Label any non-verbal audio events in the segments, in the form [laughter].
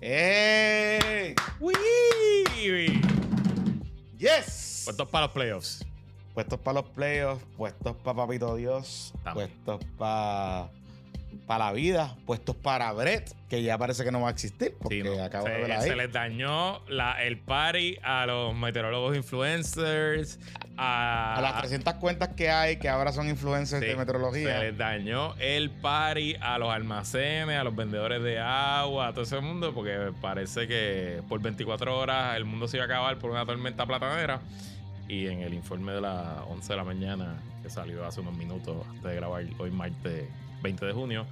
¡Ey! ¡Uy! ¡Yes! Puestos para los playoffs. Puestos para los playoffs, puestos para Papito Dios, También. puestos para para la vida, puestos para Brett, que ya parece que no va a existir, porque Sí, no. acabo se, de ver ahí. se les dañó la- el party a los meteorólogos influencers, a, A las 300 cuentas que hay, que ahora son influencers Sí, de meteorología. Se les dañó el party a los almacenes, a los vendedores de agua, a todo ese mundo, porque parece que por 24 horas el mundo se iba a acabar por una tormenta platanera. Y en el informe de las 11 de la mañana, que salió hace unos minutos antes de grabar hoy martes 20 de junio,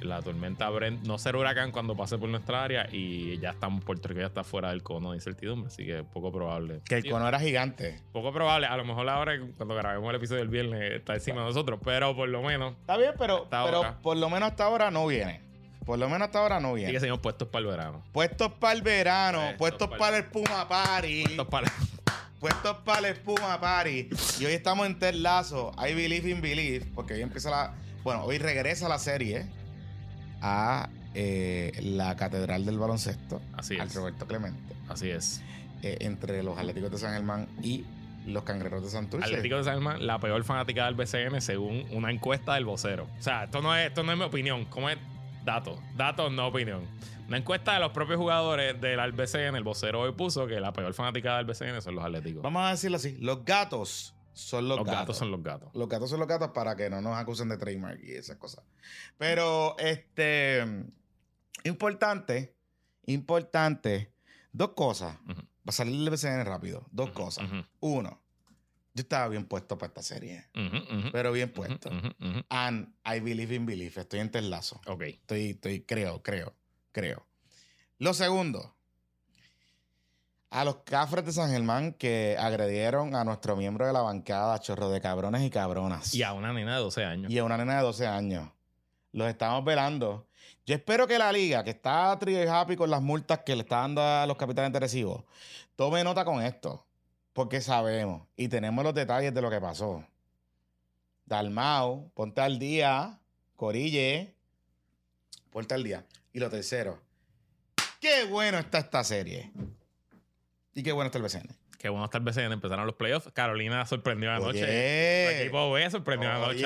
la tormenta Brent no será huracán cuando pase por nuestra área y ya estamos, Puerto Rico ya está fuera del cono de incertidumbre, así que poco probable. Que el Sí, cono era gigante. Poco probable, a lo mejor ahora cuando grabemos el episodio del viernes está encima de nosotros, pero por lo menos Está bien, pero, pero ahora. por lo menos hasta ahora no viene. Por lo menos hasta ahora no sí que viene. seguimos puestos para el verano. Puestos para el verano, Puestos para el Puma Party, Puestos para [laughs] puestos para el Puma Party. Y hoy estamos en Ted Lazo, I Believe in Believe, porque hoy empieza la. Bueno, hoy regresa la serie a eh, la Catedral del Baloncesto, Así al. Roberto Clemente, Así es. eh, entre los Atléticos de San Germán y los Cangrejeros de Santurce. Atlético de San Germán, la peor fanática del BCN según una encuesta del vocero. O sea, esto no es, esto no es mi opinión. ¿Cómo es? Datos. Datos, no opinión. Una encuesta de los propios jugadores del BCN, el vocero hoy puso que la peor fanática del BCN son los Atléticos. Vamos a decirlo así: los gatos son los, los gatos. gatos. son los gatos. Los gatos son los gatos para que no nos acusen de trademark y esas cosas. Pero, este. Importante. Importante. Dos cosas. Ujú. Va a salir el BCN rápido. Dos cosas. Uno. Yo estaba bien puesto para esta serie. Pero bien puesto. And I believe in belief. Estoy en Terlazo. Ok. Estoy, estoy, creo, creo, creo. Lo segundo. A los cafres de San Germán que agredieron a nuestro miembro de la bancada, chorro de cabrones y cabronas. Y a una nena de 12 años. y a una nena de 12 años. Los estamos velando. Yo espero que la liga, que está trio y happy con las multas que le está dando a los capitanes de Recibo, tome nota con esto. Porque sabemos y tenemos los detalles de lo que pasó. Dalmau, ponte al día. Corille, ponte al día. Y lo tercero, qué bueno está esta serie. Y qué bueno está el BCN. Qué bueno está el BCN. Empezaron los playoffs. Carolina sorprendió anoche. El equipo B sorprendió anoche.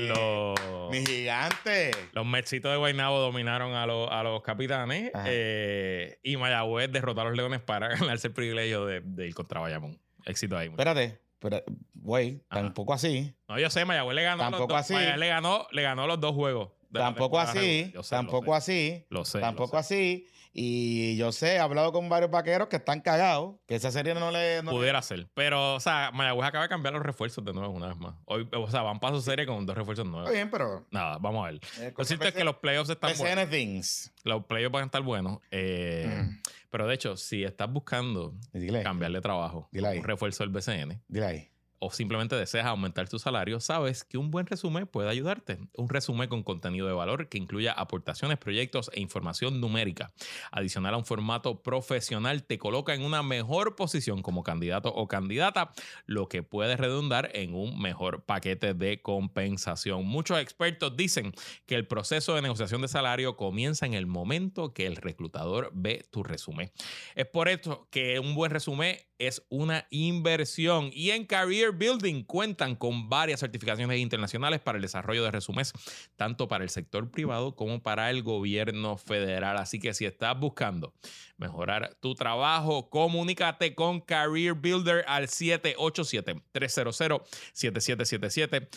los. Mi gigante. los Metsitos de Guaynabo dominaron a los, a los capitanes. Eh, y Mayagüez derrotó a los Leones para [laughs] ganarse el privilegio de, de ir contra Bayamón. Éxito ahí. Espérate, pero, güey, tampoco así. No, yo sé, Mayagüez le ganó. Tampoco los dos, así. Mayagüez le ganó, le ganó los dos juegos. Tampoco así. sé, tampoco lo así. Lo sé. tampoco lo sé. así. Y yo sé, he hablado con varios vaqueros que están cagados, que esa serie no le. no le- Pudiera ser. Pero, o sea, Mayagüez acaba de cambiar los refuerzos de nuevo una vez más. Hoy, o sea, van para su serie con dos refuerzos nuevos. Está bien, pero. Nada, vamos a ver. eh, Lo cierto es que los playoffs están buenos. BCN Things. Los playoffs van a estar buenos. eh, Mm. Pero de hecho, si estás buscando Dile, cambiarle trabajo, Dile un refuerzo del BCN, dile ahí. O simplemente deseas aumentar tu salario, sabes que un buen resumen puede ayudarte. Un resumen con contenido de valor que incluya aportaciones, proyectos e información numérica. Adicional a un formato profesional, te coloca en una mejor posición como candidato o candidata, lo que puede redundar en un mejor paquete de compensación. Muchos expertos dicen que el proceso de negociación de salario comienza en el momento que el reclutador ve tu resumen. Es por esto que un buen resumen es una inversión y en Career Building cuentan con varias certificaciones internacionales para el desarrollo de resúmenes, tanto para el sector privado como para el gobierno federal. Así que si estás buscando mejorar tu trabajo, comunícate con Career Builder al 787-300-7777.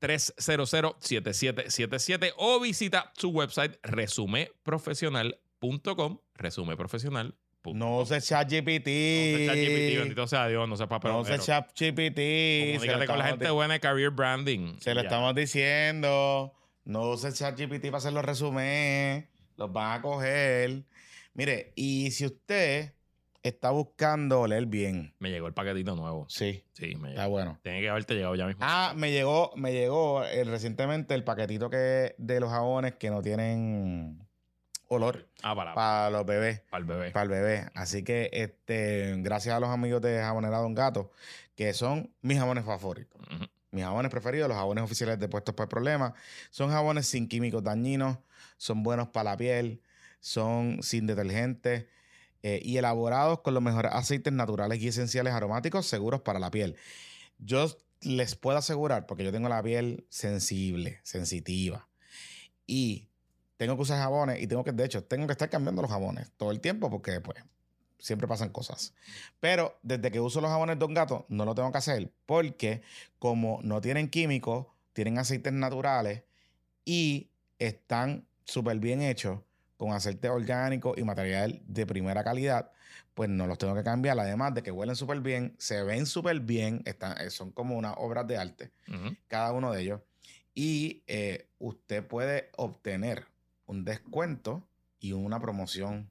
300-7777 o visita su website resumeprofesional.com resumeprofesional No se ChatGPT. no sé ChatGPT, bendito sea Dios, no sepa pero No se ChatGPT. Se lo Comunícate con la gente buena de Career Branding. Se lo Ya. estamos diciendo. No use ChatGPT para hacer los resúmenes. Los van a coger. Mire, y si usted está buscando leer bien, Me llegó el paquetito nuevo. sí, Sí, me está llegó. bueno. Tiene que haberte llegado ya mismo. Ah, me llegó, me llegó eh, recientemente el paquetito que de los jabones que no tienen olor Ah, para, para los bebés, para el bebé. para el bebé. Así que este, gracias a los amigos de Jabonera Don Gato, que son mis jabones favoritos. Mis jabones preferidos, los jabones oficiales de Puestos por Problemas, son jabones sin químicos dañinos, son buenos para la piel, son sin detergentes eh, y elaborados con los mejores aceites naturales y esenciales aromáticos seguros para la piel. Yo les puedo asegurar, porque yo tengo la piel sensible, sensitiva, y tengo que usar jabones y tengo que, de hecho, tengo que estar cambiando los jabones todo el tiempo porque, pues, siempre pasan cosas. Pero desde que uso los jabones Don Gato, no lo tengo que hacer porque como no tienen químicos, tienen aceites naturales y están súper bien hechos con aceite orgánico y material de primera calidad, pues no los tengo que cambiar. Además de que huelen súper bien, se ven súper bien, están, eh, son como unas obras de arte, cada uno de ellos. Y eh, usted puede obtener un descuento y una promoción.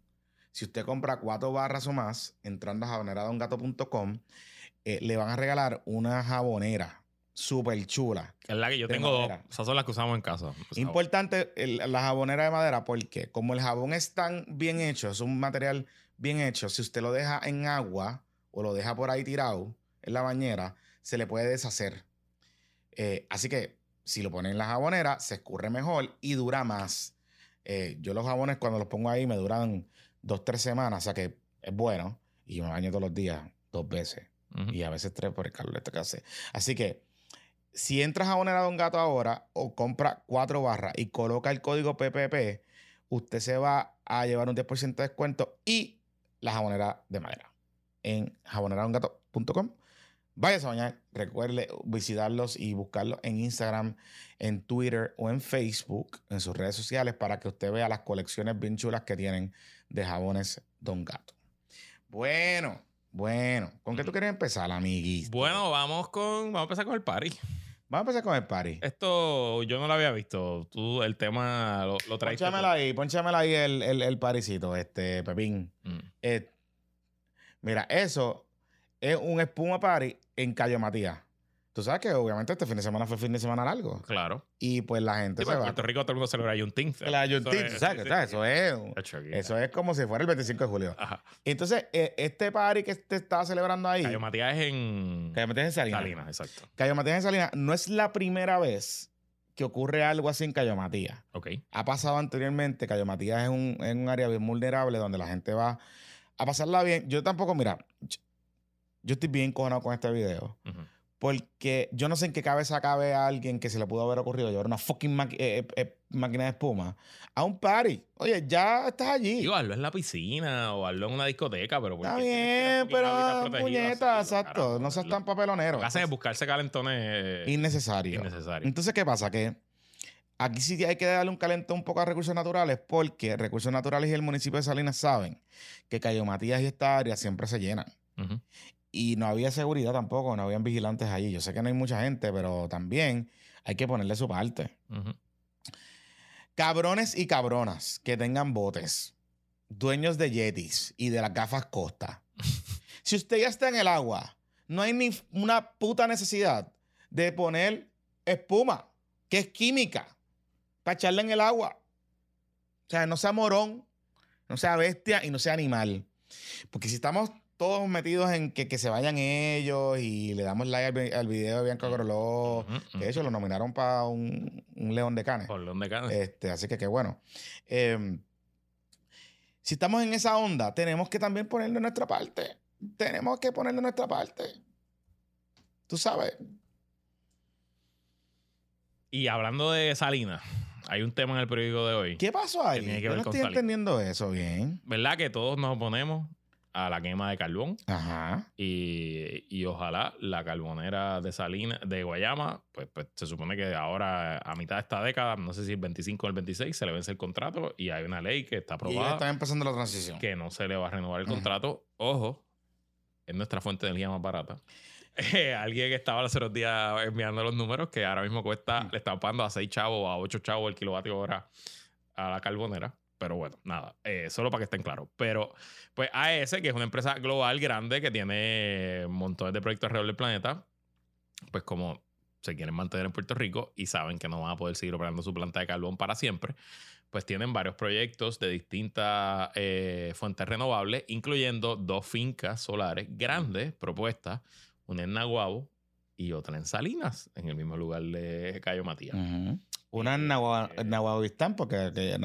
Si usted compra cuatro barras o más, entrando a jaboneradongato.com, eh, le van a regalar una jabonera súper chula. Es la que yo tengo dos. Esas son las que usamos en casa. Importante la jabonera de madera porque como el jabón es tan bien hecho, es un material bien hecho, si usted lo deja en agua o lo deja por ahí tirado en la bañera, se le puede deshacer. Eh, así que si lo pone en la jabonera, se escurre mejor y dura más. Eh, yo los jabones cuando los pongo ahí me duran dos, tres semanas, o sea que es bueno. Y yo me baño todos los días, dos veces. Y a veces tres por el calor este que hace. Así que si entras a jabonera Don Gato ahora o compra cuatro barras y coloca el código PPP, usted se va a llevar un 10% de descuento y la jabonera de madera en jaboneradongato.com Vaya a bañar. Recuerde visitarlos y buscarlos en Instagram, en Twitter o en Facebook, en sus redes sociales, para que usted vea las colecciones bien chulas que tienen de jabones Don Gato. Bueno, bueno. ¿Con qué tú quieres empezar, amiguito? Bueno, vamos con. Vamos a empezar con el party. Vamos a empezar con el party. Esto yo no lo había visto. Tú el tema lo, lo traes. Pónchamela ahí, pónchamela ahí el, el, el paricito, este, Pepín. Mm. Eh, mira, eso es un espuma party en Cayo Matías. Tú sabes que obviamente este fin de semana fue fin de semana largo. Claro. Y pues la gente se va. En Puerto Rico todo el mundo celebra Juneteenth. La Juneteenth, ¿sabes? Eso, es, eso es como si fuera el 25 de julio. Ajá. Entonces, e, este party que te estaba celebrando ahí... Cayo Matías es en... Cayo Matías en Salinas. Salinas, exacto. Cayo Matías en Salinas no es la primera vez que ocurre algo así en Cayo Matías. Ok. Ha pasado anteriormente. Cayo Matías es un, es un área bien vulnerable donde la gente va a pasarla bien. Yo tampoco, mira yo estoy bien cojonado con este video. Porque yo no sé en qué cabeza cabe a alguien que se le pudo haber ocurrido llevar una fucking eh, eh, eh, máquina de espuma a un party. Oye, ya estás allí. Digo, hazlo en la piscina o hazlo en una discoteca, pero... Está bien, pero puñeta, exacto. no seas tan papelonero. Hacen es buscarse calentones... Innecesarios. Innecesario. Entonces, ¿qué pasa? Que aquí sí hay que darle un calentón un poco a recursos naturales porque recursos naturales y el municipio de Salinas saben que Cayo Matías y esta área siempre se llenan. Y no había seguridad tampoco, no habían vigilantes allí. Yo sé que no hay mucha gente, pero también hay que ponerle su parte. Cabrones y cabronas que tengan botes, dueños de yetis y de las gafas Costa. [laughs] si usted ya está en el agua, no hay ni una puta necesidad de poner espuma, que es química, para echarle en el agua. O sea, no sea morón, no sea bestia y no sea animal. Porque si estamos todos metidos en que, se vayan ellos y le damos like al, video de Bianca Coroló. De hecho, lo nominaron para un, León de Canes. Por León de Canes. Este, así que qué bueno. Em, si estamos en esa onda, tenemos que también ponerle nuestra parte. Tenemos que ponerle nuestra parte. Tú sabes. Y hablando de Salinas, hay un tema en el periódico de hoy. ¿Qué pasó ahí? Yo no estoy entendiendo eso bien. ¿Verdad que todos nos oponemos a la quema de carbón. Ajá. Y, y, ojalá la carbonera de Salina, de Guayama, pues, pues, se supone que ahora, a mitad de esta década, no sé si el 25 o el 26, se le vence el contrato y hay una ley que está aprobada. Y está empezando la transición. Que no se le va a renovar el contrato. Ojo, es nuestra fuente de energía más barata. [laughs] alguien que estaba los otros días enviando los números que ahora mismo cuesta, le está pagando a 6 chavos, a 8 chavos el kilovatio hora a la carbonera. Pero bueno, nada, eh, solo para que estén claros. Pero pues AES, que es una empresa global grande que tiene montones de proyectos alrededor del planeta, pues como se quieren mantener en Puerto Rico y saben que no van a poder seguir operando su planta de carbón para siempre, pues tienen varios proyectos de distintas eh, fuentes renovables, incluyendo dos fincas solares grandes propuestas, una en Naguabo y otra en Salinas, en el mismo lugar de Cayo Matías. Ujú. Una en Nahuatl, porque que en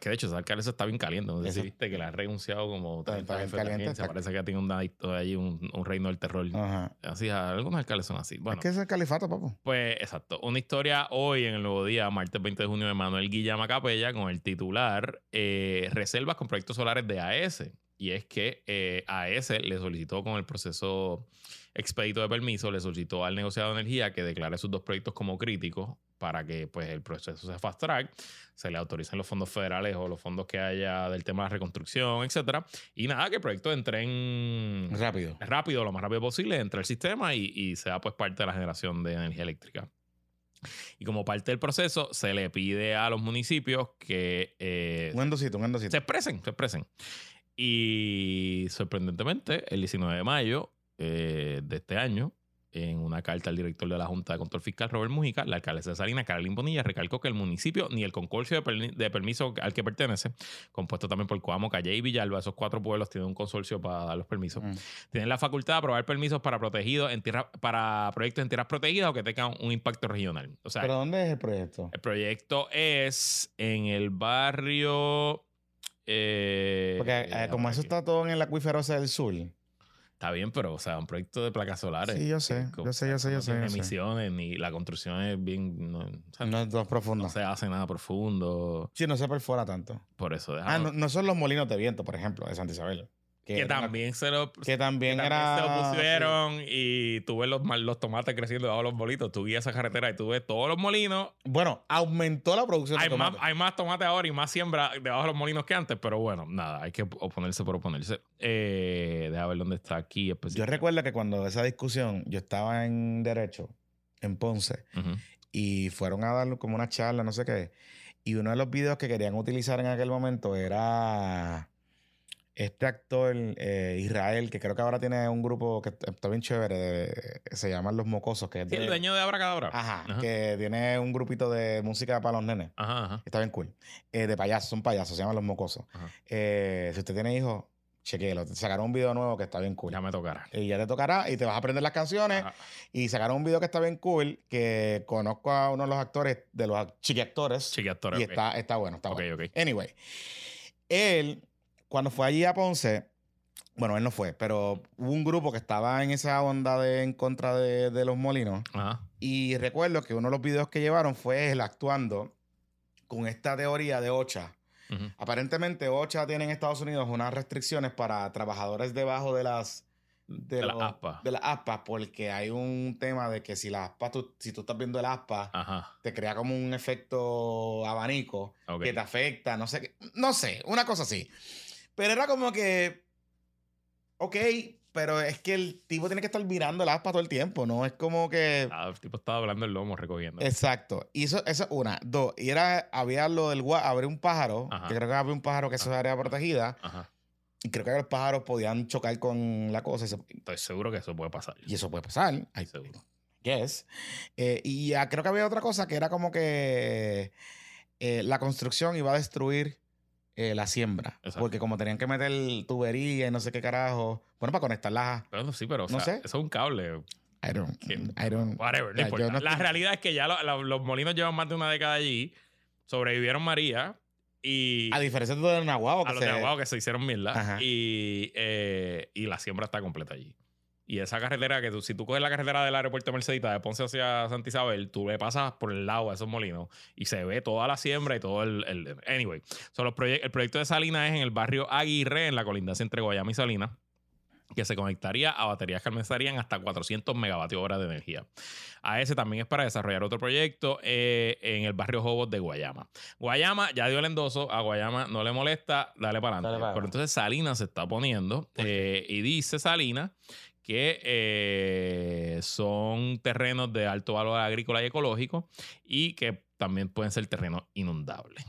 que de hecho, esa alcalde está bien caliente. No sé si Eso- viste que la ha renunciado como Está- 30 está bien caliente, está- Parece que tiene un, ahí un, un reino del terror. Ajá. Así, algunos alcaldes son así. Bueno, Es que es el califato, papo. pues exacto. Una historia hoy en el nuevo día, martes 20 de junio, de Manuel Guillama Capella, con el titular eh, Reservas con proyectos solares de AES. Y es que eh, AES le solicitó con el proceso expedito de permiso, le solicitó al negociado de energía que declare sus dos proyectos como críticos para que pues, el proceso se fast track, se le autoricen los fondos federales o los fondos que haya del tema de la reconstrucción, etcétera. Y nada, que el proyecto entre en Rápido. rápido, lo más rápido posible, entre el sistema y, y sea pues parte de la generación de energía eléctrica. Y como parte del proceso, se le pide a los municipios que eh, Un endocito, un endocito. se expresen, se expresen. Y sorprendentemente, el 19 de mayo eh, de este año, en una carta al director de la Junta de Control Fiscal, Robert Mujica, la alcaldesa de Salinas, Carolina Bonilla, recalcó que el municipio ni el consorcio de, permiso al que pertenece, compuesto también por Coamo, Calle y Villalba, esos cuatro pueblos tienen un consorcio para dar los permisos, Mm. tienen la facultad de aprobar permisos para protegidos en tierra, para proyectos en tierras protegidas o que tengan un impacto regional. O sea, ¿Pero dónde es el proyecto? el proyecto es en el barrio. eh, Porque eh, como eso aquí. está todo en el acuífero del sur. Está bien, pero, o sea, un proyecto de placas solares. Sí, yo sé, que- yo sé, yo sé, yo no sé, sé. emisiones, ni la construcción es bien. No, o sea, No es dos profundo. no se hace nada profundo. Sí, no se perfora tanto. Por eso, Ah, déjalo. no, no son los molinos de viento, por ejemplo, de Santa Isabel. Que una- también se lo. que también, que también era. se opusieron y tú ves los, los tomates creciendo debajo de los bolitos. Tú guías esa carretera y tú ves todos los molinos. Bueno, aumentó la producción Hay de más, tomate. hay más tomate ahora y más siembra debajo de los molinos que antes, pero bueno, nada, hay que oponerse por oponerse. Eh, deja ver dónde está aquí. Yo recuerdo que cuando esa discusión, yo estaba en Derecho, en Ponce, y fueron a dar como una charla, no sé qué. Y uno de los videos que querían utilizar en aquel momento era este actor eh, Israel, que creo que ahora tiene un grupo que está bien chévere, de- se llaman Los Mocosos, que es Sí, de- el dueño de Abracadabra. Ajá, Ajá. que tiene un grupito de música para los nenes. Ajá, ajá. Está bien cool. Eh, de payasos, son payasos, se llaman Los Mocosos. Eh, si usted tiene hijos, chequéelo. Sacaron un video nuevo que está bien cool. Ya me tocará. Y ya te tocará y te vas a aprender las canciones. Ajá. Y sacaron un video que está bien cool, que conozco a uno de los actores, de los chiquiactores. Chiqui actor, y ok. está, está bueno, está Ok, bueno. ok. Anyway, él, cuando fue allí a Ponce, bueno, él no fue, pero hubo un grupo que estaba en esa onda de en contra de, de los molinos. Ajá. Y recuerdo que uno de los videos que llevaron fue él actuando con esta teoría de OCHA. Aparentemente, OCHA tiene en Estados Unidos unas restricciones para trabajadores debajo de las De las aspas. De las aspas, porque hay un tema de que si las aspas, tú- si tú estás viendo el aspa, Ajá. te crea como un efecto abanico que te afecta, no sé no sé, una cosa así. Pero era como que, ok, pero es que el tipo tiene que estar mirando el aspa todo el tiempo, ¿no? Es como que... Ah, el tipo estaba hablando el lomo recogiendo. Exacto. Y eso, eso una. Dos. Y era, había lo del habría un pájaro, Ajá. que creo que había un pájaro que es área protegida, Ajá. y creo que los pájaros podían chocar con la cosa, y, se- Estoy seguro que eso puede pasar. y eso puede pasar. Ay, Seguro. Yes. Eh, y ah, creo que había otra cosa que era como que eh, la construcción iba a destruir eh, la siembra. Exacto. Porque como tenían que meter tubería y no sé qué carajo. Bueno, para conectarlas. Pero sí, pero o No sea, sé. eso es un cable. I don't. I don't. Whatever, no La estoy- realidad es que ya lo- lo- los molinos llevan más de una década allí. Sobrevivieron María. Y A diferencia de lo de Nahuatl, a los se- de Aguado que se hicieron. Ajá. Y, eh, y la siembra está completa allí. Y esa carretera que tú, si tú coges la carretera del aeropuerto de Mercedita de Ponce hacia Santa Isabel, tú le pasas por el lado de esos molinos y se ve toda la siembra y todo el. el- anyway, so, los proye- el proyecto de Salinas es en el barrio Aguirre, en la colindancia entre Guayama y Salinas, que se conectaría a baterías que almacenarían hasta 400 megavatios hora de energía. A ese también es para desarrollar otro proyecto eh, en el barrio Jobos de Guayama. Guayama ya dio el endoso, a Guayama no le molesta, dale para adelante. Pero entonces Salinas se está poniendo eh, y dice Salinas que eh, son terrenos de alto valor agrícola y ecológico y que también pueden ser terrenos inundables.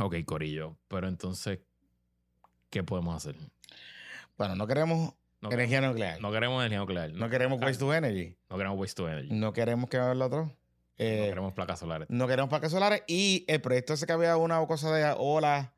Ok, Corillo, pero entonces, ¿qué podemos hacer? Bueno, no queremos No, energía nuclear. no queremos energía nuclear. No queremos waste to energy. No queremos waste to energy. No queremos que el otro. no Eh, queremos placas solares. no queremos parques solares. Y el proyecto ese que había una cosa de olas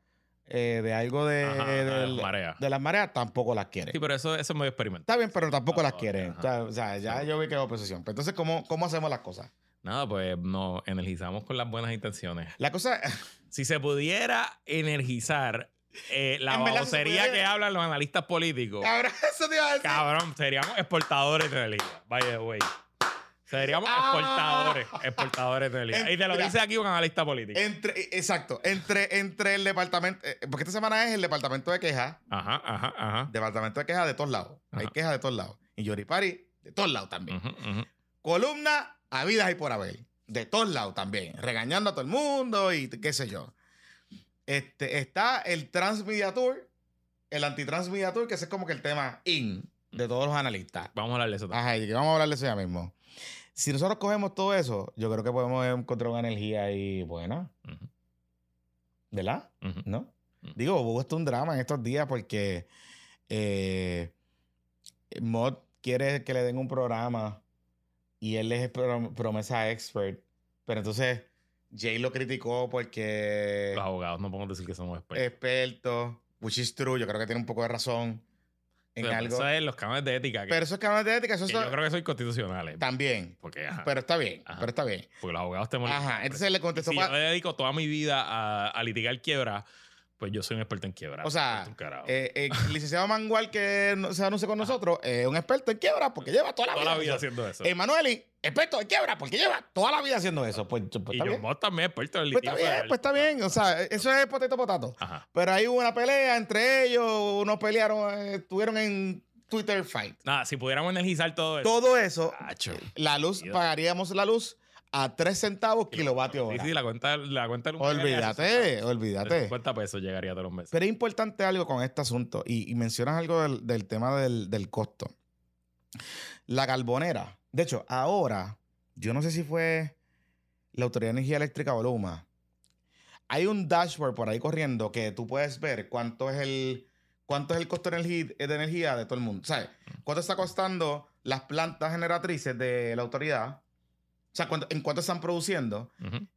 eh, de algo de, Ajá, de, de las la- mareas. de las mareas, tampoco las quiere. Sí, pero eso, eso es muy experimental. Está bien, pero tampoco Ah, las quiere. O sea, o sea, ya yo vi que es oposición. Pero entonces, ¿cómo, ¿cómo hacemos las cosas? Nada, pues nos energizamos con las buenas intenciones. La cosa, [laughs] Si se pudiera energizar eh, la babosería que hablan los analistas políticos, cabrón, eso te iba a decir. cabrón, seríamos exportadores de energía. By the way. Seríamos Ah. exportadores, exportadores de energía. Y te lo Mira. dice aquí un analista político. Entre, exacto, entre, entre el departamento, eh, porque esta semana es el departamento de quejas, Ajá, ajá, ajá. departamento de quejas de todos lados. Hay quejas de todos lados. Y Yoripari, de todos lados también. Ujú. Columna, habidas y por haber. De todos lados también. Regañando a todo el mundo y qué sé yo. Este, está el Transmedia Tour, el Antitransmedia Tour, que ese es como que el tema in de todos los analistas. Vamos a hablar de eso también. Ajá, y vamos a hablar de eso ya mismo. Si nosotros cogemos todo eso, yo creo que podemos encontrar una energía ahí buena, Ujú, ¿verdad? ujú. ¿No? Mm. Digo, hubo esto un drama en estos días porque eh, Mod quiere que le den un programa y él es prom- promesa expert, pero entonces Jay lo criticó porque Los abogados no podemos decir que somos expertos. experto, which is true, yo creo que tiene un poco de razón en Pero algo. Eso es los cánones de ética. que- Pero eso es cánones de ética, que es yo creo que son constitucionales. también. Porque, ajá, Pero está bien, Ajá. pero está bien. porque los abogados tenemos. Ajá, entonces le contestó si pa- yo dedico toda mi vida a, a litigar quiebra, pues yo soy un experto en quiebra. O sea, eh, eh, el licenciado Mangual que no- se anuncia con nosotros es un experto en quiebra porque lleva toda la toda vida, la vida haciendo eso. Emanueli, experto en quiebra porque lleva toda la vida haciendo eso. Pues, pues y está John bien. También experto en Pues está litigio bien, pues está bien. O sea, eso es potato potato. Ajá. Pero ahí hubo una pelea entre ellos, unos pelearon, eh, estuvieron en Twitter fight. Nada, si pudiéramos energizar todo eso. Todo eso, Acho. la luz, Dios. pagaríamos la luz a 3 centavos kilovatio Sí, hora. sí, la cuenta, la cuenta Olvídate, De olvídate. 50 pesos llegaría todos los meses. Pero es importante algo con este asunto, y, y mencionas algo del, del tema del, del costo. La carbonera. De hecho, ahora, yo no sé si fue la Autoridad de Energía Eléctrica o Luma. Hay un dashboard por ahí corriendo que tú puedes ver cuánto es el, cuánto es el costo de energía, de energía de todo el mundo. ¿Sabes? ¿Cuánto está costando las plantas generatrices de la autoridad? O sea, cuánto- en cuánto están produciendo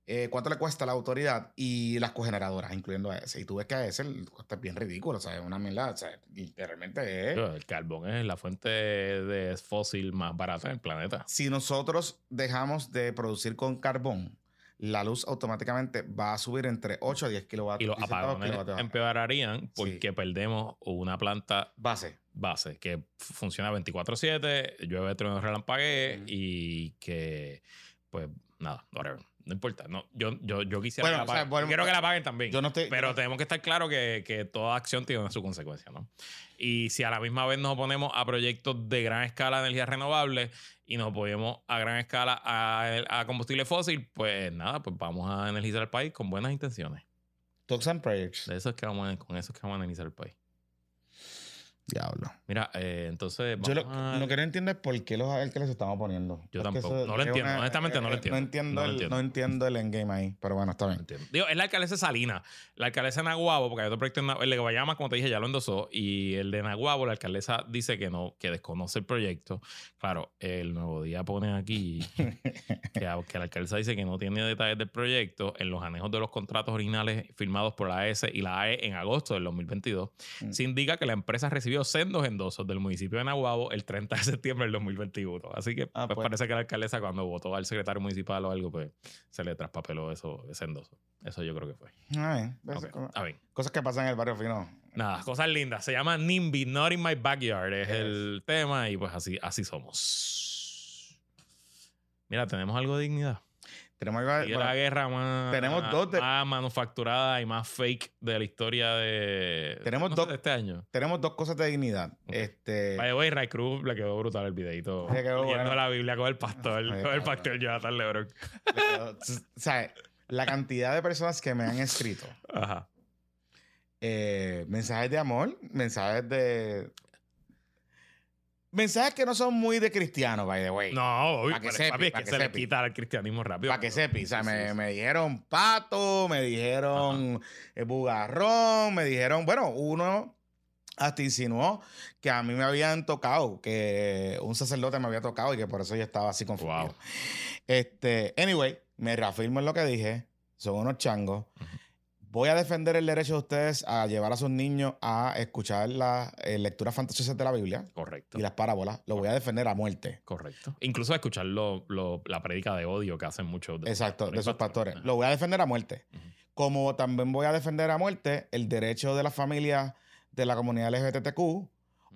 eh, cuánto le cuesta a la autoridad y las cogeneradoras, incluyendo a ese. Y tú ves que a ese el costo es bien ridículo, o sea, es una mierda, o sea, literalmente es. El carbón es la fuente de fósil más barata del planeta. Si nosotros dejamos de producir con carbón, la luz automáticamente va a subir entre 8 a 10 kilovatios. Y los 10 centavos apagones kilovatios empeorarían porque perdemos una planta Base. Base que funciona 24/7, llueve, trueno, relampague Ujú. y que, pues, nada, whatever. No importa. No, yo, yo, yo quisiera Bueno, que la o sea, paguen. bueno, quiero que la paguen también. Yo no estoy. Pero tenemos que estar claros que, que toda acción tiene su consecuencia, ¿no? Y si a la misma vez nos oponemos a proyectos de gran escala de energía renovable y nos oponemos a gran escala a, a combustible fósil, pues nada, pues vamos a energizar el país con buenas intenciones. Talks and prayers. De eso es que vamos a- con eso es que vamos a energizar el país. Diablo. Mira, eh, entonces Yo lo, a- lo que no entiendo es por qué los alcaldes se están oponiendo. Yo tampoco. eso No lo entiendo. Honestamente, no lo entiendo. No entiendo, No el, entiendo. no entiendo el endgame ahí, pero bueno, está No bien. entiendo. Digo, es la alcaldesa Salina. La alcaldesa de Naguabo, porque hay otro proyecto en el de Guayama, como te dije, ya lo endosó. Y el de Naguabo, la alcaldesa dice que no, que desconoce el proyecto. Claro, el nuevo día pone aquí que, a- que la alcaldesa dice que no tiene detalles del proyecto en los anejos de los contratos originales firmados por la AS y la AE en agosto del 2022. Mm. Se indica que la empresa recibió sendos endosos del municipio de Naguabo el 30 de septiembre del 2021. Así que Ah, pues, pues. parece que la alcaldesa cuando votó al secretario municipal o algo, pues se le traspapeló eso, ese endoso. Eso yo creo que fue. A ver, pues, Ok, co- A ver. Cosas que pasan en el barrio fino. Nada, cosas lindas. Se llama NIMBY, Not in My Backyard. Es Yes. el tema y pues así, así somos. Mira, tenemos algo de dignidad. Tenemos algo- Y bueno, la guerra más, tenemos dos de- más manufacturada y más fake de la historia de, Tenemos no sé, dos- de este año. tenemos dos cosas de dignidad. Ok. Este, Ray Cruz le quedó brutal el videito. Le quedó leyendo bueno. la Biblia con el pastor, Ay, con el pastor Jonathan Lebron. o sea, la cantidad de personas que me han escrito Ajá. eh, mensajes de amor, mensajes de. Mensajes que no son muy de cristiano, by the way. No, obvio, Pa' que sepi, papi, es que, que se le quita al cristianismo rápido. Para que sepi. O sea, Sí, sí, me, sí. me dijeron pato, me dijeron eh, bugarrón, me dijeron, bueno, uno hasta insinuó que a mí me habían tocado, que un sacerdote me había tocado y que por eso yo estaba así confundido. Wow. Este, anyway, me reafirmo en lo que dije, son unos changos. Voy a defender el derecho de ustedes a llevar a sus niños a escuchar las eh, lecturas fantasiosas de la Biblia Correcto. y las parábolas. Lo voy a defender a muerte. Correcto. Incluso escuchar lo- lo- la prédica de odio que hacen muchos de Exacto, de esos pastores. Ajá. Lo voy a defender a muerte. Como también voy a defender a muerte el derecho de las familias de la comunidad LGBTQ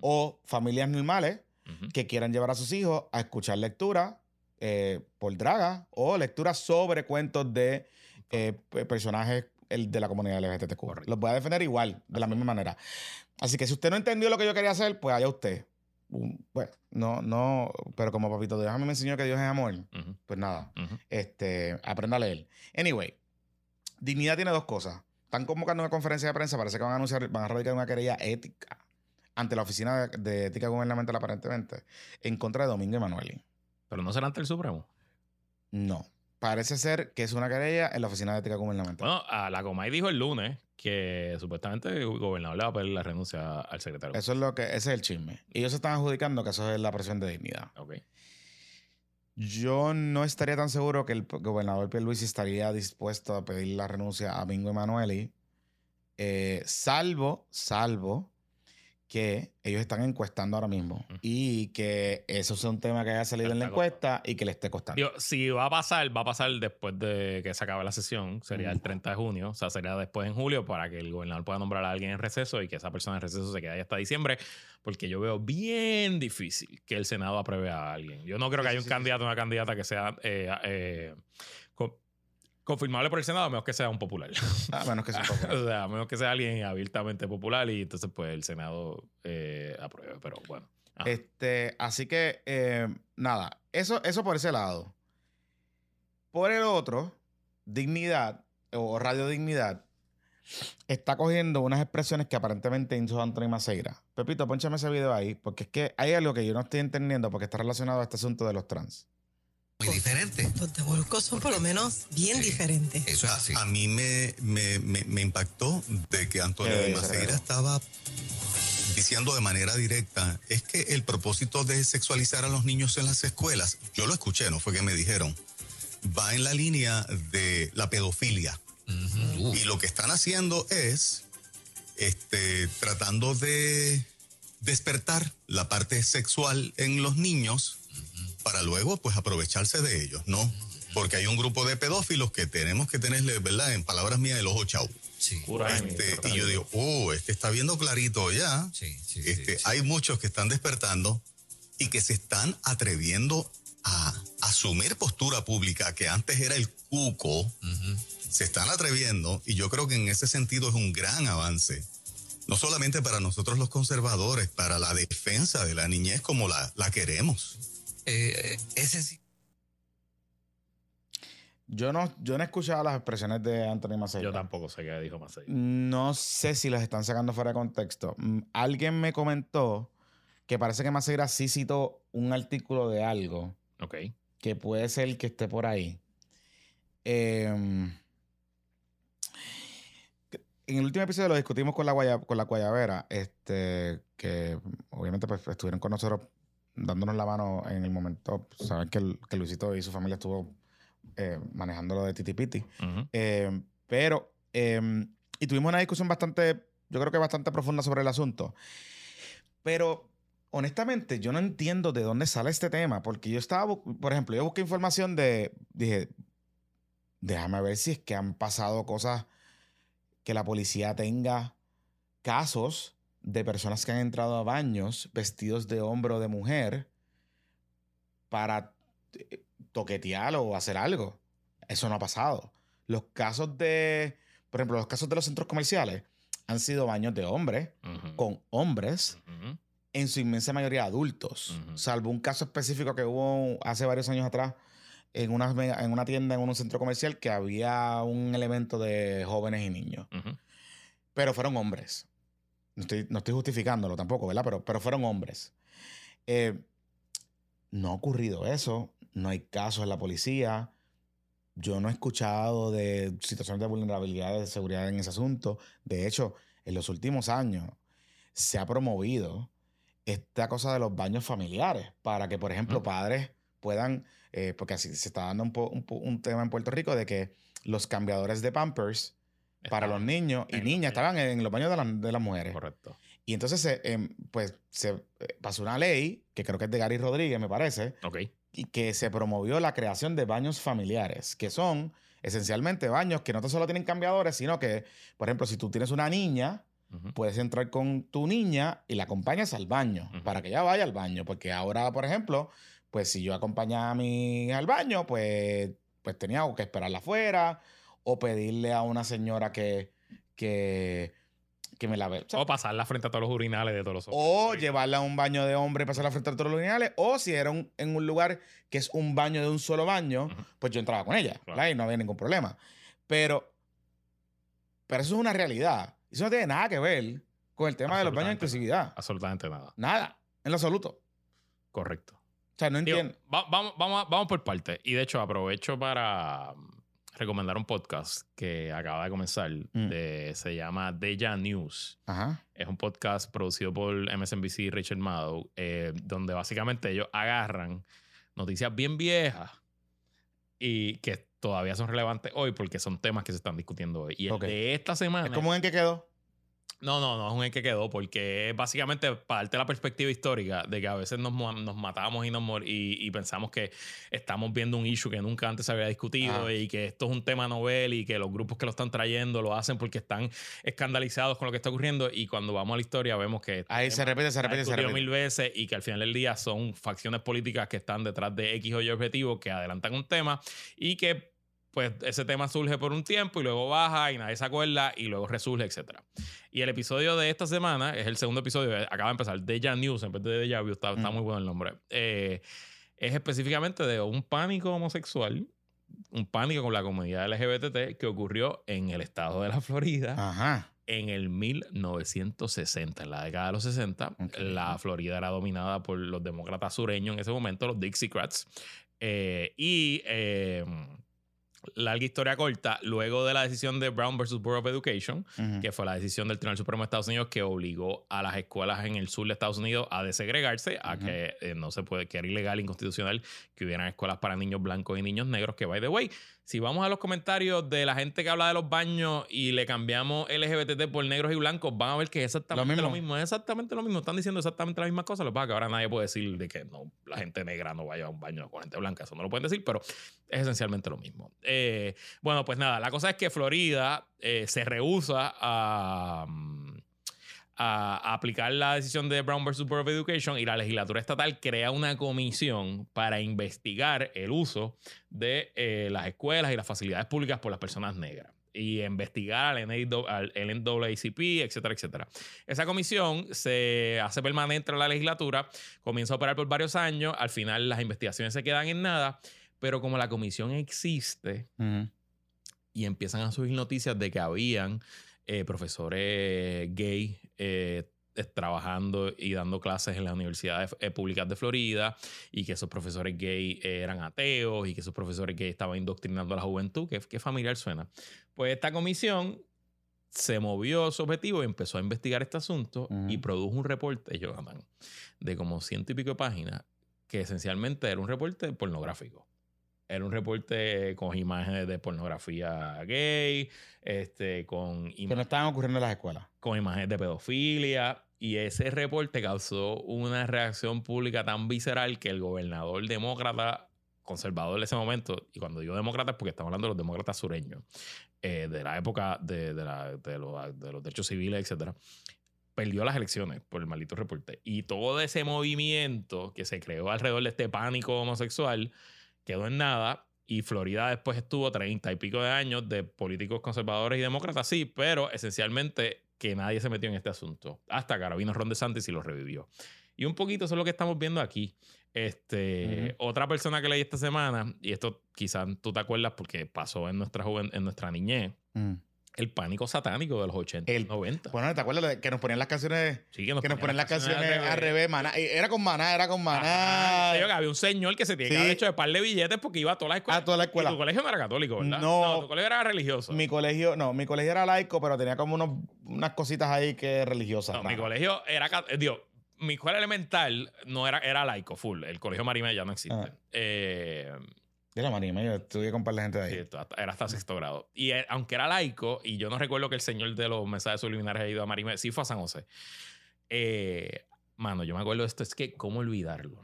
o familias normales que quieran llevar a sus hijos a escuchar lectura eh, por draga o lectura sobre cuentos de eh, pe- personajes el- de la comunidad. Correcto. Los voy a defender igual, de la misma manera. Así que si usted no entendió lo que yo quería hacer, pues allá usted. Pues, no, no, pero como papito Dios a mí me enseñó que Dios es amor, pues nada, Ujú. este, aprenda a leer. Anyway, Dignidad tiene dos cosas. Están convocando una conferencia de prensa, parece que van a anunciar, van a radicar una querella ética ante la Oficina de, de Ética Gubernamental, aparentemente, en contra de Domingo Emanueli. Pero no será ante el Supremo. No. Parece ser que es una querella en la Oficina de Ética Gubernamental. Bueno, a la Comay dijo el lunes que supuestamente el gobernador le va a pedir la renuncia al secretario. Eso es lo que, ese es el chisme. Y ellos se están adjudicando que eso es la presión de dignidad. Ok. Yo no estaría tan seguro que el gobernador Pierluisi estaría dispuesto a pedir la renuncia a Bingo Emanueli, eh, salvo, salvo que ellos están encuestando ahora mismo y que eso sea un tema que haya salido en la encuesta y que le esté costando. Digo, si va a pasar, va a pasar después de que se acabe la sesión. Sería el 30 de junio. O sea, sería después en julio para que el gobernador pueda nombrar a alguien en receso y que esa persona en receso se quede ahí hasta diciembre. Porque yo veo bien difícil que el Senado apruebe a alguien. Yo no creo que haya un sí, candidato o una candidata que sea eh, eh, confirmable por el Senado, a menos que sea un popular. [laughs] A menos que sea un poco. [laughs] o sea, a menos que sea alguien abiertamente popular y entonces pues el Senado eh, apruebe. Pero bueno. Ajá. Este, así que, eh, nada, eso, eso por ese lado. Por el otro, Dignidad o Radio Dignidad está cogiendo unas expresiones que aparentemente hizo Anthony Maceira. Pepito, ponchame ese video ahí, porque es que hay algo que yo no estoy entendiendo porque está relacionado a este asunto de los trans. Muy diferente. Los de son por lo menos bien Sí. diferentes. Eso es así. A mí me, me, me- me impactó de que Antonio de Maceira estaba diciendo de manera directa, es que el propósito de sexualizar a los niños en las escuelas, yo lo escuché, no fue que me dijeron, va en la línea de la pedofilia. Y lo que están haciendo es este, tratando de despertar la parte sexual en los niños para luego pues aprovecharse de ellos, ¿no? Porque hay un grupo de pedófilos que tenemos que tenerle, ¿verdad? En palabras mías, el ojo chau. Sí, Este, y yo digo, oh, este está viendo clarito ya. sí, sí, Este, sí. Hay muchos que están despertando y que se están atreviendo a asumir postura pública que antes era el cuco, se están atreviendo y yo creo que en ese sentido es un gran avance. No solamente para nosotros los conservadores, para la defensa de la niñez como la, la queremos. Eh, ese sí. Yo no, yo no he escuchado las expresiones de Anthony Maceira. Yo tampoco sé qué dijo Maceira. No sé si las están sacando fuera de contexto. Mm, Alguien me comentó que parece que Maceira sí citó un artículo de algo Ok. que puede ser que esté por ahí. Eh, en el último episodio lo discutimos con la, guaya- con la Guayabera, este, que obviamente pues, estuvieron con nosotros dándonos la mano en el momento. Saben que, el- que Luisito y su familia estuvo eh, manejando lo de Titi Piti. Ujú. Eh, pero, eh, y tuvimos una discusión bastante, yo creo que bastante profunda sobre el asunto. Pero, honestamente, yo no entiendo de dónde sale este tema, porque yo estaba, por ejemplo, yo busqué información de, dije, déjame ver si es que han pasado cosas que la policía tenga casos de personas que han entrado a baños vestidos de hombre o de mujer para eh, toquetear o hacer algo. Eso no ha pasado. Los casos de, por ejemplo, los casos de los centros comerciales han sido baños de hombres con hombres, en su inmensa mayoría adultos, salvo un caso específico que hubo hace varios años atrás en una, en una tienda, en un centro comercial, que había un elemento de jóvenes y niños. Pero fueron hombres. No estoy, no estoy justificándolo tampoco, ¿verdad? Pero, pero fueron hombres. Eh, no ha ocurrido eso. No hay casos en la policía. Yo no he escuchado de situaciones de vulnerabilidad de seguridad en ese asunto. De hecho, en los últimos años se ha promovido esta cosa de los baños familiares para que, por ejemplo, Mm. padres puedan, eh, porque así se está dando un, un un tema en Puerto Rico de que los cambiadores de Pampers para los niños y niñas, estaban en los baños de, las- de las mujeres. Correcto. Y entonces, se, em, pues, se eh, pasó una ley, que creo que es de Gary Rodríguez, me parece, Ok. y que se promovió la creación de baños familiares, que son esencialmente baños que no solo tienen cambiadores, sino que, por ejemplo, si tú tienes una niña, puedes entrar con tu niña y la acompañas al baño, para que ella vaya al baño, porque ahora, por ejemplo, pues si yo acompañaba a mi al baño, pues, pues tenía que esperarla afuera o pedirle a una señora que, que, que me la ve. O pasarla frente a todos los urinales de todos los O hombres. llevarla a un baño de hombre y pasarla frente a todos los urinales. O si era un- en un lugar que es un baño de un solo baño, pues yo entraba con ella. Claro. Y no había ningún problema. Pero, pero eso es una realidad. Eso no tiene nada que ver con el tema de los baños de inclusividad. Absolutamente nada. Nada. En lo absoluto. Correcto. O sea, no Digo, entiendo. va- vamos, vamos, vamos por partes. Y de hecho, aprovecho para recomendar un podcast que acaba de comenzar. Mm. de- se llama Deja News. Ajá. Es un podcast producido por MSNBC y Richard Maddow, eh, donde básicamente ellos agarran noticias bien viejas y que todavía son relevantes hoy porque son temas que se están discutiendo hoy. Y el de esta semana. Es como en que quedó. No, no, no es un el que quedó, porque es básicamente para darte la perspectiva histórica de que a veces nos, nos matamos y, nos mor- y, y pensamos que estamos viendo un issue que nunca antes se había discutido y que esto es un tema novel y que los grupos que lo están trayendo lo hacen porque están escandalizados con lo que está ocurriendo y cuando vamos a la historia vemos que este Ahí se tema repite, se repite, se repite. mil veces y que al final del día son facciones políticas que están detrás de X o Y objetivos que adelantan un tema y que pues ese tema surge por un tiempo y luego baja y nadie se acuerda y luego resurge, etcétera. Y el episodio de esta semana es el segundo episodio, eh, acaba de empezar, Deja News, en vez de Deja Vu, está, está Mm. muy bueno el nombre. Eh, es específicamente de un pánico homosexual, un pánico con la comunidad LGBT que ocurrió en el estado de la Florida Ajá. en el 1960, en la década de los 60. Ok. La Florida era dominada por los demócratas sureños en ese momento, los Dixiecrats. Eh, y eh, larga historia corta, luego de la decisión de Brown versus Board of Education, que fue la decisión del Tribunal Supremo de Estados Unidos que obligó a las escuelas en el sur de Estados Unidos a desegregarse, a que eh, no se puede, que era ilegal, inconstitucional que hubieran escuelas para niños blancos y niños negros, que by the way, si vamos a los comentarios de la gente que habla de los baños y le cambiamos LGBT por negros y blancos, van a ver que es exactamente Lo lo mismo. Es exactamente lo mismo. Están diciendo exactamente la misma cosa. Lo que pasa que ahora nadie puede decir de que no, la gente negra no vaya a un baño con gente blanca. Eso no lo pueden decir, pero es esencialmente lo mismo. Eh, bueno, pues nada, la cosa es que Florida eh, se rehúsa a, mm, a- aplicar la decisión de Brown versus Board of Education y la legislatura estatal crea una comisión para investigar el uso de eh, las escuelas y las facilidades públicas por las personas negras y investigar al, NAACP, etcétera, etcétera. Esa comisión se hace permanente en la legislatura, comienza a operar por varios años, al final las investigaciones se quedan en nada, pero como la comisión existe, y empiezan a subir noticias de que habían eh, profesores gay eh, eh, trabajando y dando clases en las universidades eh, públicas de Florida y que esos profesores gay eran ateos y que esos profesores gay estaban indoctrinando a la juventud. ¿Qué, qué familiar suena? Pues esta comisión se movió su objetivo y empezó a investigar este asunto y produjo un reporte, Jonathan, de como ciento y pico de páginas que esencialmente era un reporte pornográfico. Era un reporte con imágenes de pornografía gay, este, con, Que no estaban ocurriendo en las escuelas. con imágenes de pedofilia. Y ese reporte causó una reacción pública tan visceral que el gobernador demócrata, conservador de ese momento, y cuando digo demócrata es porque estamos hablando de los demócratas sureños, eh, de la época de, de la- de los, de los derechos civiles, etcétera, perdió las elecciones por el maldito reporte. Y todo ese movimiento que se creó alrededor de este pánico homosexual quedó en nada. Y Florida después estuvo treinta y pico de años de políticos conservadores y demócratas, sí, pero esencialmente que nadie se metió en este asunto. Hasta vino Ron DeSantis y lo revivió. Y un poquito eso es lo que estamos viendo aquí. Este, Otra persona que leí esta semana, y esto quizás tú te acuerdas porque pasó en nuestra, juven- en nuestra niñez, Mm. El pánico satánico de los 80 y El- 90. Bueno, ¿te acuerdas de que nos ponían las canciones? Sí, Que nos ponían las canciones al revés, maná. Era con maná, era con Ajá, maná. que había un señor que se tenía que Sí. haber hecho de par de billetes porque iba a todas las escuelas. A toda la escuela. Y tu colegio no era católico, ¿verdad? No. tu colegio era religioso. Mi colegio, no, mi colegio era laico, pero tenía como unos, unas cositas ahí que religiosas. No, mi colegio era. eh, Digo, mi escuela elemental no era, era laico, full. El colegio Marime ya no existe. Ah. Eh, De la Marima, yo estuve con un par de gente de ahí. Sí, era hasta sexto grado. Y eh, aunque era laico, y yo no recuerdo que el señor de los mensajes subliminares haya ido a Marime, sí fue a San José. Eh, mano, yo me acuerdo de esto, es que, ¿cómo olvidarlo?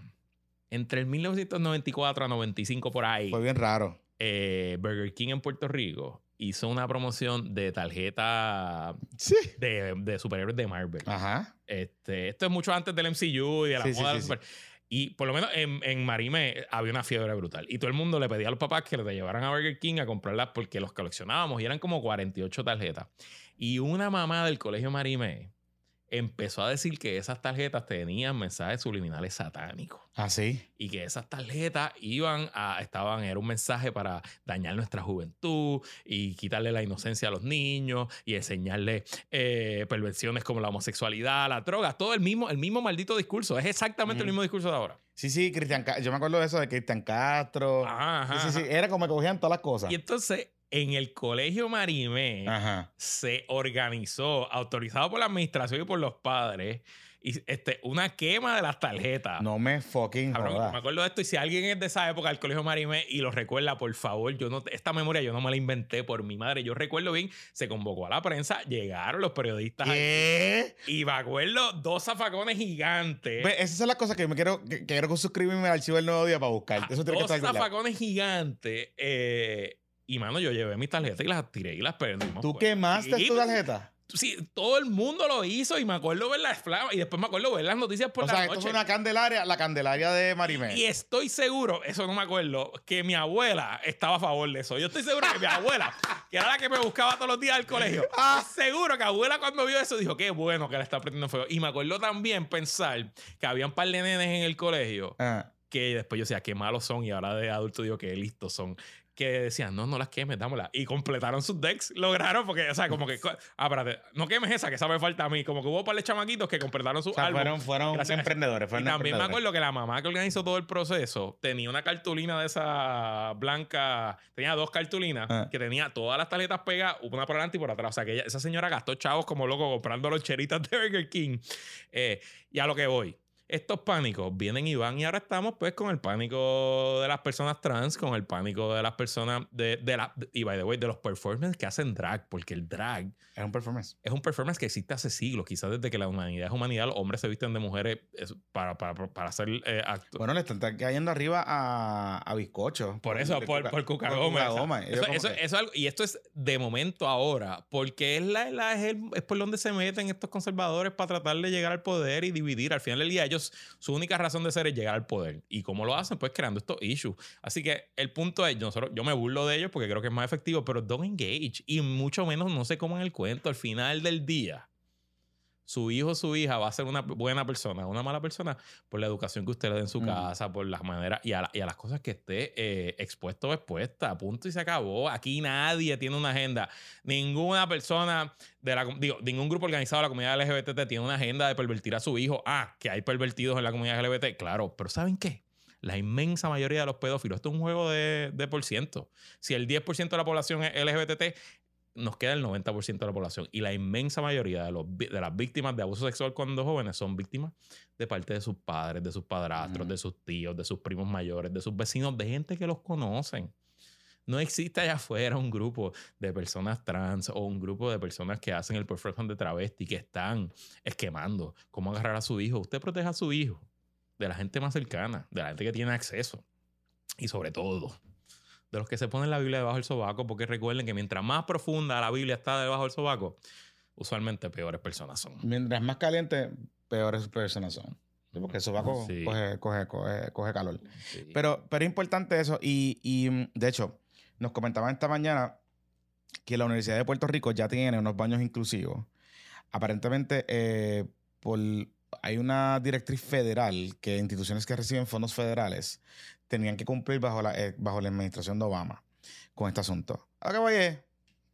Entre el 1994 a 95 por ahí, Fue bien raro. eh, Burger King en Puerto Rico hizo una promoción de tarjeta Sí. de, de superhéroes de Marvel. Ajá. Este, esto es mucho antes del MCU y de la Sí, moda sí, del sí. super- Y por lo menos en, en Marime había una fiebre brutal. Y todo el mundo le pedía a los papás que le llevaran a Burger King a comprarlas porque los coleccionábamos y eran como 48 tarjetas. Y una mamá del colegio Marime empezó a decir que esas tarjetas tenían mensajes subliminales satánicos Así. y que esas tarjetas iban a estaban era un mensaje para dañar nuestra juventud y quitarle la inocencia a los niños y enseñarle eh, perversiones como la homosexualidad, la droga, todo el mismo el mismo maldito discurso, es exactamente el mismo discurso de ahora. Sí, sí, Cristian Yo me acuerdo de eso de Cristian Castro. Ajá, ajá, sí, sí, sí. Era como que cogían todas las cosas. Y entonces en el colegio Marimé Ajá. se organizó, autorizado por la administración y por los padres, y este, una quema de las tarjetas. No me fucking Cabrón, jodas. me acuerdo de esto y si alguien es de esa época del colegio Marimé y lo recuerda, por favor, yo no esta memoria yo no me la inventé por mi madre. Yo recuerdo bien, se convocó a la prensa, llegaron los periodistas ahí, ¿Qué? y me acuerdo dos zafacones gigantes. Ve, esas son las cosas que yo me quiero, que, que quiero suscribirme al archivo del nuevo día para buscar. Eso tiene que dos estar zafacones gigantes. eh, y mano, yo llevé mis tarjetas y las tiré y las perdimos. ¿Tú pues. quemaste Sí, tu tarjeta? Sí, todo el mundo lo hizo y me acuerdo ver las flamas y después me acuerdo ver las noticias por o la sea, esto noche. fue una candelaria, la candelaria de Marimé. Y estoy seguro, eso no me acuerdo, que mi abuela estaba a favor de eso. Yo estoy seguro que mi abuela, que era la que me buscaba todos los días al colegio, [laughs] Ah. seguro que abuela cuando vio eso dijo, qué bueno que le está prendiendo fuego. Y me acuerdo también pensar que había un par de nenes en el colegio Ah, que después yo decía, qué malos son, y ahora de adulto digo, qué listos son. Que decían, no, no las quemes, dámela. Y completaron sus decks, lograron, porque, o sea, como que, ah, espérate, no quemes esa, que esa me falta a mí. Como que hubo un par de chamaquitos que completaron su o sea, fueron, fueron emprendedores. Y Fueron también me acuerdo que la mamá que organizó todo el proceso tenía una cartulina de esa blanca, tenía dos cartulinas Ah. que tenía todas las tarjetas pegadas, una por adelante y por atrás. O sea, que ella- esa señora gastó chavos como loco comprando los cheritas de Burger King. Eh, y a lo que voy. Estos pánicos vienen y van y ahora estamos pues con el pánico de las personas trans, con el pánico de las personas de, de la, y by the way, de los performances que hacen drag, porque el drag Es un performance. es un performance que existe hace siglos, quizás desde que la humanidad es humanidad, los hombres se visten de mujeres es- para, para, para hacer eh, actos. Bueno, le están cayendo arriba a, a Bizcocho. Por eso, por, por por Gómez, Cuca o sea, Gómez. Ellos Eso, eso- que- eso y esto es de momento ahora, porque es, la, la- es, el- es por donde se meten estos conservadores para tratar de llegar al poder y dividir. Al final del día, ellos, su única razón de ser es llegar al poder. ¿Y cómo lo hacen? Pues creando estos issues. Así que el punto es, nosotros, yo me burlo de ellos porque creo que es más efectivo, pero don't engage. Y mucho menos no se coman el cuento. Al final del día, su hijo o su hija va a ser una buena persona, una mala persona, por la educación que usted le dé en su Ujú. casa, por las maneras y a, la- y a las cosas que esté eh, expuesto o expuesta. Punto y se acabó. Aquí nadie tiene una agenda. Ninguna persona de la digo, ningún grupo organizado de la comunidad LGBT tiene una agenda de pervertir a su hijo. Ah, que hay pervertidos en la comunidad LGBT, claro, pero ¿saben qué? La inmensa mayoría de los pedófilos, esto es un juego de, de por ciento. Si el 10% de la población es LGBT, nos queda el 90% de la población. Y la inmensa mayoría de, los, de las víctimas de abuso sexual cuando jóvenes son víctimas de parte de sus padres, de sus padrastros, de sus tíos, de sus primos mayores, de sus vecinos, de gente que los conocen. No existe allá afuera un grupo de personas trans o un grupo de personas que hacen el performance de travesti que están esquemando cómo agarrar a su hijo. Usted proteja a su hijo de la gente más cercana, de la gente que tiene acceso y sobre todo de los que se ponen la Biblia debajo del sobaco, porque recuerden que mientras más profunda la Biblia está debajo del sobaco, usualmente peores personas son. Mientras más caliente, peores personas son. Porque eso va a co- Sí. coge, coge, coge, coge calor. Sí. Pero, pero es importante eso. Y, y, mm, de hecho, nos comentaban esta mañana que la Universidad de Puerto Rico ya tiene unos baños inclusivos. Aparentemente, eh, por, hay una directriz federal que instituciones que reciben fondos federales tenían que cumplir bajo la, eh, bajo la administración de Obama con este asunto. ¿A qué voy? es?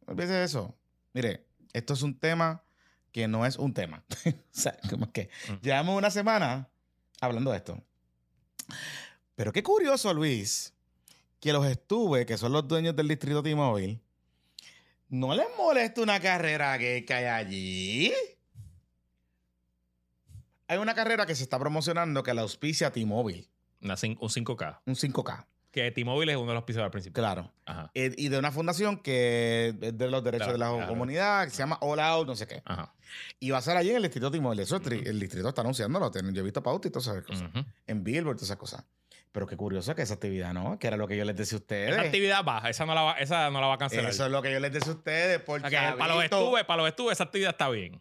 Olvídese de eso. Mire, esto es un tema que no es un tema. [laughs] o sea, como que Mm. llevamos una semana hablando de esto. Pero qué curioso, Luis, que los estuve, que son los dueños del distrito T-Mobile, no les molesta una carrera que hay allí. Hay una carrera que se está promocionando que la auspicia T-Mobile, un 5K. un 5K. Que T-Mobile es uno de los pisos al principio. Claro. Ajá. Eh, y de una fundación que es de los derechos Claro, de la claro. comunidad, que se llama All Out, no sé qué. Ajá. Y va a ser allí en el distrito Timor. Eso, tri- el distrito está anunciándolo. Yo he visto pauta y todas esas cosas. En Billboard, todas esas cosas. Pero qué curioso que esa actividad, ¿no? Que era lo que yo les decía a ustedes. Esa actividad baja, esa no la va, esa no la va a cancelar. Eso es lo que yo les decía a ustedes. Porque para los estuves, para los estuves, esa actividad está bien.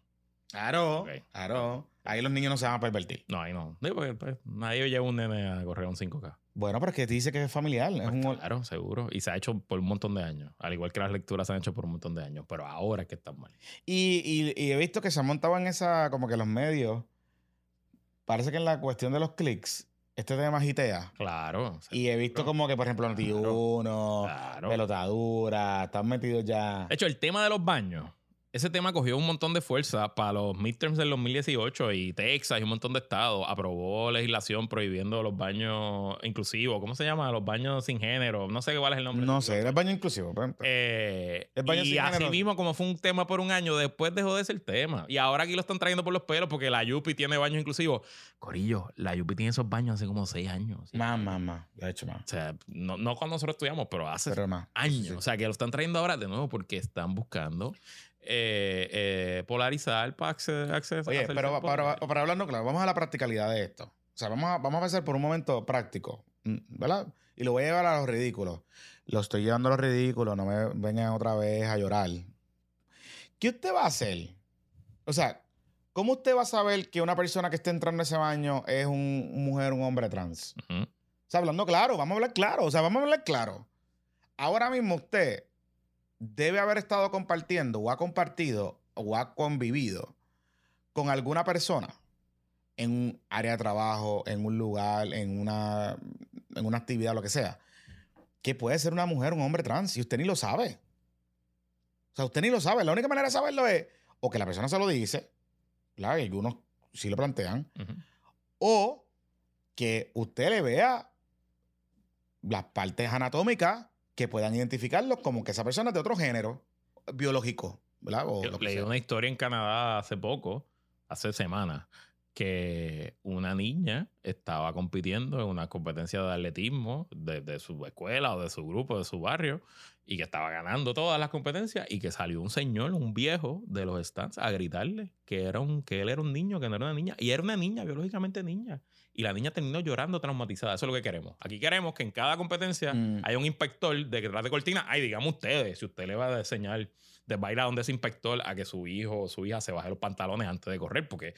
Claro, claro. Ahí los niños no se van a pervertir. No, ahí no. Digo, porque, pues, nadie lleva un nene a correr un 5K. Bueno, pero es que te dice que es familiar. es Pues un- claro, seguro. Y se ha hecho por un montón de años. Al igual que las lecturas se han hecho por un montón de años. Pero ahora es que están mal. Y, y- y he visto que se han montado en esa, como que los medios. Parece que en la cuestión de los clics, este tema agitea. Claro. Y he visto como que, por ejemplo, Noti1, Claro. Pelotadura, están metidos ya. De hecho, el tema de los baños, ese tema cogió un montón de fuerza para los midterms del 2018 y Texas y un montón de estados aprobó legislación prohibiendo los baños inclusivos. ¿Cómo se llama? Los baños sin género. No sé cuál es el nombre. No sé, era baño inclusivo. ejemplo. Eh, El baño y así género. mismo, como fue un tema por un año, después dejó de ser tema. Y ahora aquí lo están trayendo por los pelos porque la Yupi tiene baños inclusivos. Corillo, la Yupi tiene esos baños hace como seis años. ¿sí? Más, más, más. De hecho, más. O sea, no, no cuando nosotros estudiamos, pero hace Pero años. Sí. O sea, que lo están trayendo ahora de nuevo porque están buscando eh, eh, polarizar para acce- acceso. Oye, pero para, para hablarnos claro, vamos a la practicalidad de esto. O sea, vamos a, vamos a pensar por un momento práctico, mm, ¿verdad? Y lo voy a llevar a los ridículos. Lo estoy llevando a los ridículos, no me vengan otra vez a llorar. ¿Qué usted va a hacer? O sea, ¿cómo usted va a saber que una persona que esté entrando a ese baño es un mujer, un hombre trans? Ujú. O sea, hablando claro, vamos a hablar claro. O sea, vamos a hablar claro. Ahora mismo usted debe haber estado compartiendo o ha compartido o ha convivido con alguna persona en un área de trabajo, en un lugar, en una, en una actividad, lo que sea, que puede ser una mujer, un hombre trans, y usted ni lo sabe. O sea, usted ni lo sabe. La única manera de saberlo es o que la persona se lo dice, ¿verdad? Y algunos sí lo plantean, o que usted le vea las partes anatómicas que puedan identificarlo como que esa persona es de otro género biológico, ¿verdad? O Yo leí sea. una historia en Canadá hace poco, hace semanas, que una niña estaba compitiendo en una competencia de atletismo de, de su escuela o de su grupo, de su barrio, y que estaba ganando todas las competencias y que salió un señor, un viejo de los stands a gritarle que, era un, que él era un niño, que no era una niña, y era una niña, biológicamente niña. Y la niña terminó llorando traumatizada. Eso es lo que queremos. Aquí queremos que en cada competencia Mm. haya un inspector de detrás de cortina. Ay, digamos ustedes, si usted le va a enseñar de bailar donde ese inspector a que su hijo o su hija se baje los pantalones antes de correr, porque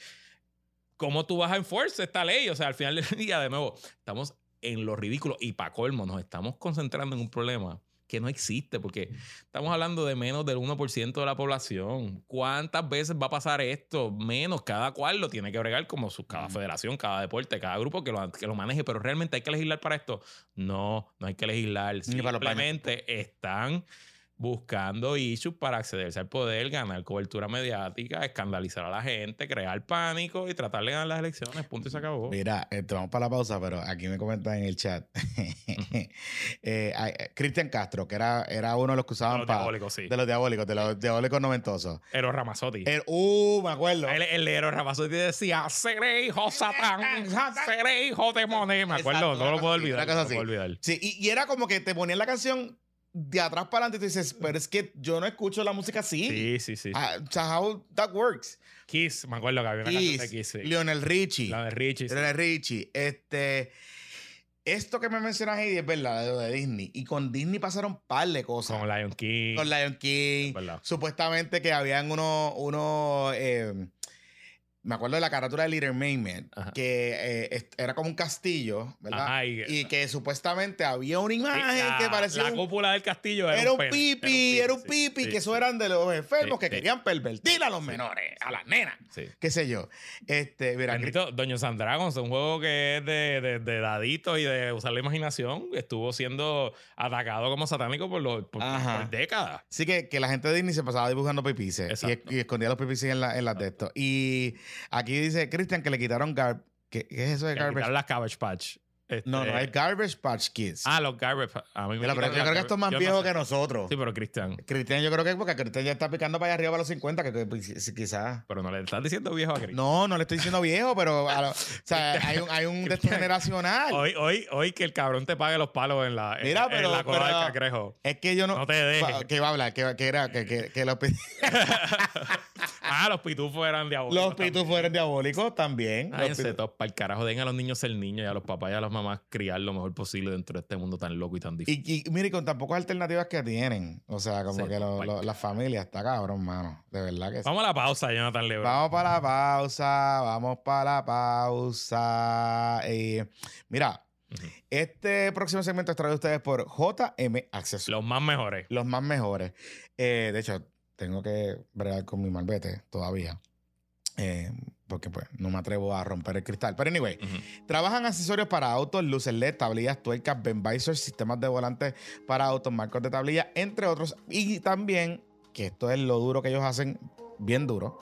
¿cómo tú vas a enforce esta ley? O sea, al final del [laughs] día, de nuevo, estamos en lo ridículo y para colmo, nos estamos concentrando en un problema que no existe, porque estamos hablando de menos del 1% de la población. ¿Cuántas veces va a pasar esto? Menos, cada cual lo tiene que bregar como su, cada federación, cada deporte, cada grupo que lo, que lo maneje, pero realmente hay que legislar para esto. No, no hay que legislar. Simplemente están buscando issues para accederse al poder, ganar cobertura mediática, escandalizar a la gente, crear pánico y tratar de ganar las elecciones. Punto y se acabó. Mira, eh, vamos para la pausa, pero aquí me comentan en el chat. [laughs] Eh, Cristian Castro, que era, era uno de los que De usaban los para. diabólicos, sí. De los diabólicos, de los diabólicos noventosos. Ero Ramazotti. El, uh, me acuerdo. El, el Ero Ramazotti decía, seré hijo satán, seré hijo demonio. Me acuerdo, Exacto, no lo puedo olvidar. una cosa no lo puedo así. olvidar. Sí, y, y era como que te ponían la canción de atrás para adelante tú dices, pero es que yo no escucho la música así. Sí, sí, sí. How that works. Kiss, me acuerdo que había una canción de Kiss, Kiss. sí. Lionel Richie. De Richie. sí. Lionel Richie. Este. Esto que me mencionas ahí es verdad, lo de Disney. Y con Disney pasaron un par de cosas. Con Lion King. Con Lion King. Supuestamente que habían unos. unos eh, me acuerdo de la carátula de Little Mermaid, Ajá. que eh, era como un castillo, ¿verdad? Ajá, y- y que supuestamente había una imagen la- que parecía La un, cúpula del castillo era, era un pipi, era un pipi, sí, que eso eran de los enfermos que querían pervertir a los menores, a las nenas, Sí. qué sé yo. Este, mira, Doño Sandragons, un juego que es de, de, de daditos y de usar la imaginación, estuvo siendo atacado como satánico por, los, por, décadas. Sí, que, que la gente de Disney se pasaba dibujando pipices y, y escondía los pipices en, la, en las de esto. Y aquí dice Cristian que le quitaron Garb. ¿Qué, qué es eso de Que Garbage? las Cabbage Patch. Este, No, no, es Garbage Patch Kids. Ah, los Garbage. Patch- A mí me Mira, pero yo creo que esto es más yo viejo no sé. que nosotros. Sí, pero Cristian. Cristian, yo creo que es porque Cristian ya está picando para allá arriba para los 50, que, que- pues, quizás. Pero no le estás diciendo viejo a Cristian. No, no le estoy diciendo viejo, pero a lo- o sea, [laughs] hay un, hay un generacional. Hoy, hoy, hoy que el cabrón te pague los palos en la, en- Mira, en pero- la cola pero- del cangrejo. Es que yo no. No te dejes. Que iba a hablar, que, que era, que, que, que pi- [laughs] ah, los pitufos eran diabólicos. los pitufos eran diabólicos también. Pitufos- todos para el carajo. Den a los niños ser niños y a los papás y a las mamás criar lo mejor posible dentro de este mundo tan loco y tan difícil. Y, y mire, con tan pocas alternativas que tienen. O sea, como que lo- lo- cual. las familias, está cabrón, mano. De verdad que sí. Vamos a la pausa, Jonathan Lebron. Vamos para la pausa, vamos para la pausa. Eh, mira, este próximo segmento es traído a ustedes por JM Accesorios. Los más mejores. los más mejores. Eh, de hecho, tengo que bregar con mi malvete todavía. Eh, porque pues no me atrevo a romper el cristal. Pero anyway, Ujú. trabajan accesorios para autos, luces LED, tablillas, tuercas, visors, sistemas de volantes para autos, marcos de tablilla, entre otros. Y también, que esto es lo duro que ellos hacen, bien duro,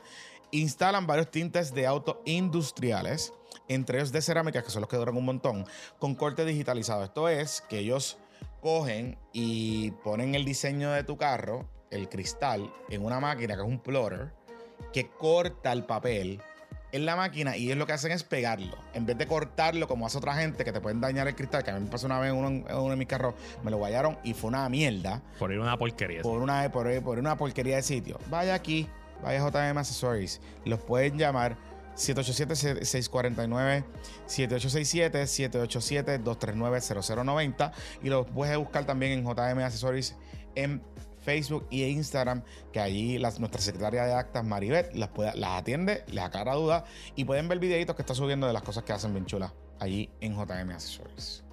instalan varios tintes de autos industriales, entre ellos de cerámica, que son los que duran un montón, con corte digitalizado. Esto es que ellos cogen y ponen el diseño de tu carro, el cristal, en una máquina que es un plotter, que corta el papel en la máquina y ellos lo que hacen es pegarlo. En vez de cortarlo como hace otra gente que te pueden dañar el cristal, que a mí me pasó una vez en uno, en uno de mis carros, me lo guayaron y fue una mierda Por ir una porquería. por una, por, por una porquería de sitio. Vaya aquí, vaya JM Accessories. Los pueden llamar 787-649-7867, 787-239-0090 y los puedes buscar también en JM Accessories en Facebook y Instagram, que allí las- nuestra secretaria de actas, Maribet, las, puede- las atiende, les aclara dudas y pueden ver videitos que está subiendo de las cosas que hacen bien chulas allí en JM Accessories.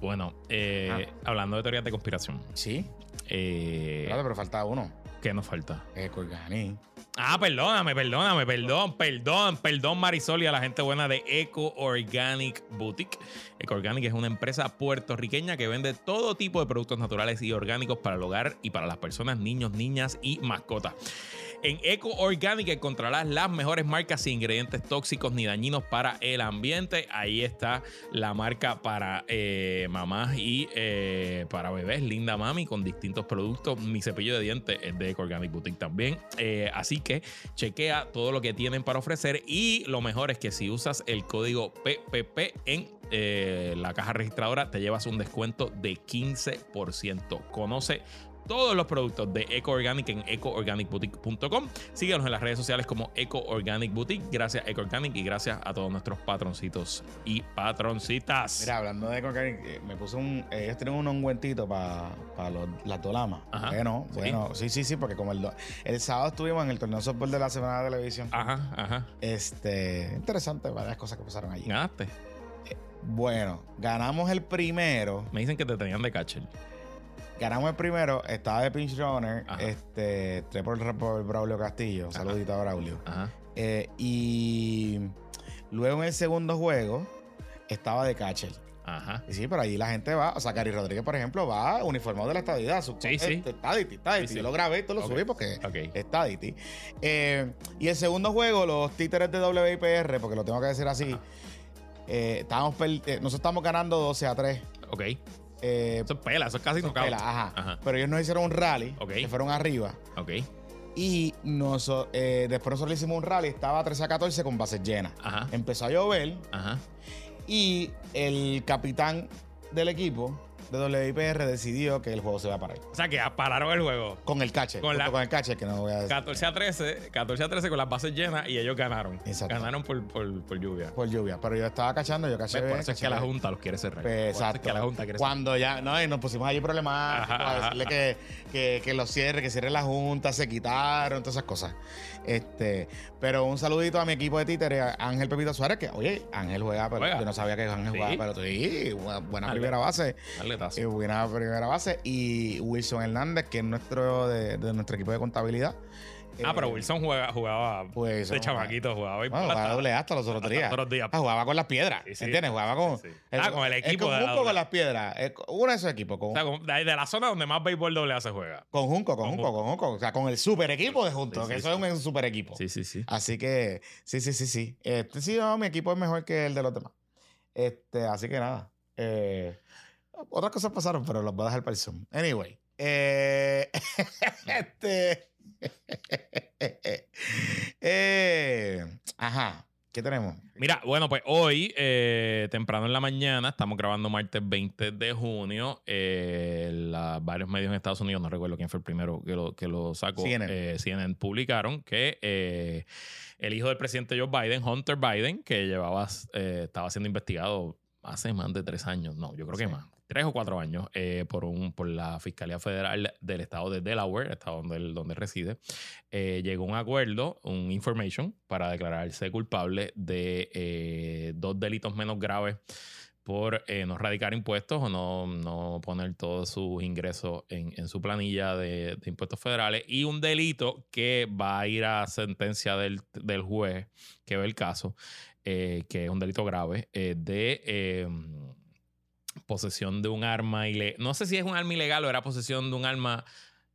Bueno, eh, hablando de teorías de conspiración. Sí, Eh, espérate, pero falta uno. ¿Qué nos falta? Eh, Colgani. Ah, perdóname, perdóname, perdón, perdón, perdón, Marisol y a la gente buena de Eco Organic Boutique. Eco Organic es una empresa puertorriqueña que vende todo tipo de productos naturales y orgánicos para el hogar y para las personas, niños, niñas y mascotas. En Eco Organic encontrarás las mejores marcas sin ingredientes tóxicos ni dañinos para el ambiente. Ahí está la marca para eh, mamás y eh, para bebés, Linda Mami, con distintos productos. Mi cepillo de dientes es de Eco Organic Boutique también. Eh, así que chequea todo lo que tienen para ofrecer. Y lo mejor es que si usas el código PPP en la caja registradora, te llevas un descuento de 15%. Conoce todos los productos de Eco Organic en ecoorganicboutique.com. Síguenos en las redes sociales como Eco Organic Boutique. Gracias Eco Organic y gracias a todos nuestros patroncitos y patroncitas. Mira, hablando de Colgani, eh, me puse un. eh, ellos tienen un ungüentito para las dolamas. Ajá. Bueno, Sí. bueno, sí, sí, sí, porque como el, el sábado estuvimos en el torneo softball de la semana de televisión. Ajá, ajá. Este, interesante, varias cosas que pasaron allí. Ganaste. Bueno, ganamos el primero. Me dicen que te tenían de catcher. Ganamos el primero, estaba de pinch runner, Ajá. este, tres por, por Braulio Castillo. Ajá. Saludito a Braulio. Ajá. Eh, y luego en el segundo juego estaba de catcher. Ajá. Y sí, pero allí la gente va, o sea, Gary Rodríguez, por ejemplo, va uniformado de la estadidad. Su, Sí, sí. este, está Diti. Sí, sí. Yo lo grabé y todo lo subí porque Ok. está Diti. Eh, y el segundo juego, los títeres de WIPR, porque lo tengo que decir así, eh, estábamos eh, nosotros estamos ganando 12 a 3. Ok. Eh, Eso es pela, eso es casi ajá. Ajá. Pero ellos nos hicieron un rally, Ok. que fueron arriba. Ok. Y noso- eh, después nosotros le hicimos un rally, estaba 13 a 14 con bases llenas. Ajá. Empezó a llover Ajá. y el capitán del equipo de WIPR decidió que el juego se iba a parar. O sea que pararon el juego. Con el catcher. Con la- Con el catcher, que no voy a decir. 14 a 13, 14 a 13 con las bases llenas y ellos ganaron. Exacto. Ganaron por, por, por lluvia. Por lluvia. Pero yo estaba cachando, yo caché. Por eso es que la. Junta los quiere cerrar. Pues, eso es exacto. que la Junta quiere cerrar. Cuando ya, no, y nos pusimos allí problemáticos a ajá. decirle que, que, que lo cierre, que cierre la junta, se quitaron, todas esas cosas. Este, pero un saludito a mi equipo de títeres, Ángel Pepito Suárez, que, oye, Ángel juega, pero Juega. yo no sabía que Ángel Sí. jugaba, pero sí, buena, buena Dale. primera base. Dale eh, buena primera base. Y Wilson Hernández, que es nuestro de, de nuestro equipo de contabilidad. ah, Eh, pero Wilson juega, jugaba pues, de no, chamaquito, jugaba. y Bueno, jugaba doble hasta los otros días. los otros días. Ah, jugaba con las piedras. Sí, sí. ¿Entiendes? Jugaba con. Sí, sí. Ah, con el equipo Es de la con Junco doble. con las piedras. Es uno de esos equipos. Con, O sea, de, de la zona donde más béisbol doble A se juega. con Junco, con Junco, con Junco. O sea, con el super equipo de Junco. Que eso es un super equipo. Sí, sí, sí. Así que, sí, sí, sí, sí. Este sí, no, mi equipo es mejor que el de los demás. Este, así que nada. Eh, otras cosas pasaron, pero las voy a dejar para el Zoom. Anyway. eh, [laughs] este. [laughs] eh, ajá. ¿Qué tenemos? Mira, bueno, pues hoy, eh, temprano en la mañana, estamos grabando martes 20 de junio. eh, la- varios medios en Estados Unidos, no recuerdo quién fue el primero que lo, que lo sacó, CNN. eh, CNN publicaron que eh, el hijo del presidente Joe Biden, Hunter Biden, que llevaba, eh, estaba siendo investigado hace más de tres años, no, yo creo que más, tres o cuatro años, eh, por, un, por la Fiscalía Federal del estado de Delaware, estado donde donde reside, eh, llegó un acuerdo, un information, para declararse culpable de eh, dos delitos menos graves por eh, no radicar impuestos o no, no poner todos sus ingresos en, en su planilla de, de impuestos federales y un delito que va a ir a sentencia del, del juez que ve el caso, eh, que es un delito grave, de eh, posesión de un arma ilegal. No sé si es un arma ilegal o era posesión de un arma...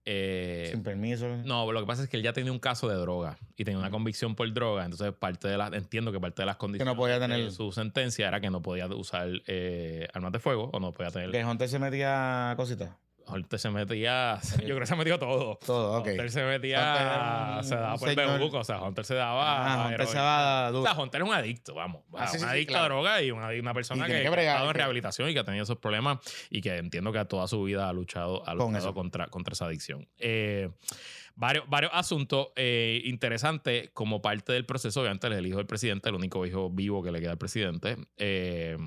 eh, Sin permiso. no, lo que pasa es que él ya tenía un caso de droga y tenía una convicción por droga. Entonces, parte de las, entiendo que parte de las condiciones podía tener- de su sentencia era que no podía usar eh, armas de fuego o no podía tener. Que Hunter se metía cositas. Hunter se metía, [laughs] yo creo que se metió todo. Todo, ok. Hunter se metía, se daba por el señor- bejuco, o sea, Hunter se daba. Ah, Hunter se va O sea, Hunter es un adicto, vamos. Ah, sí, un sí, sí, adicto claro. a droga y una, una persona Y que, ha estado en rehabilitación y que ha tenido esos problemas y que entiendo que toda su vida ha luchado, ha luchado contra, contra esa adicción. Eh, varios, varios asuntos eh, interesantes como parte del proceso. Obviamente, el hijo del presidente, el único hijo vivo que le queda al presidente. Eh,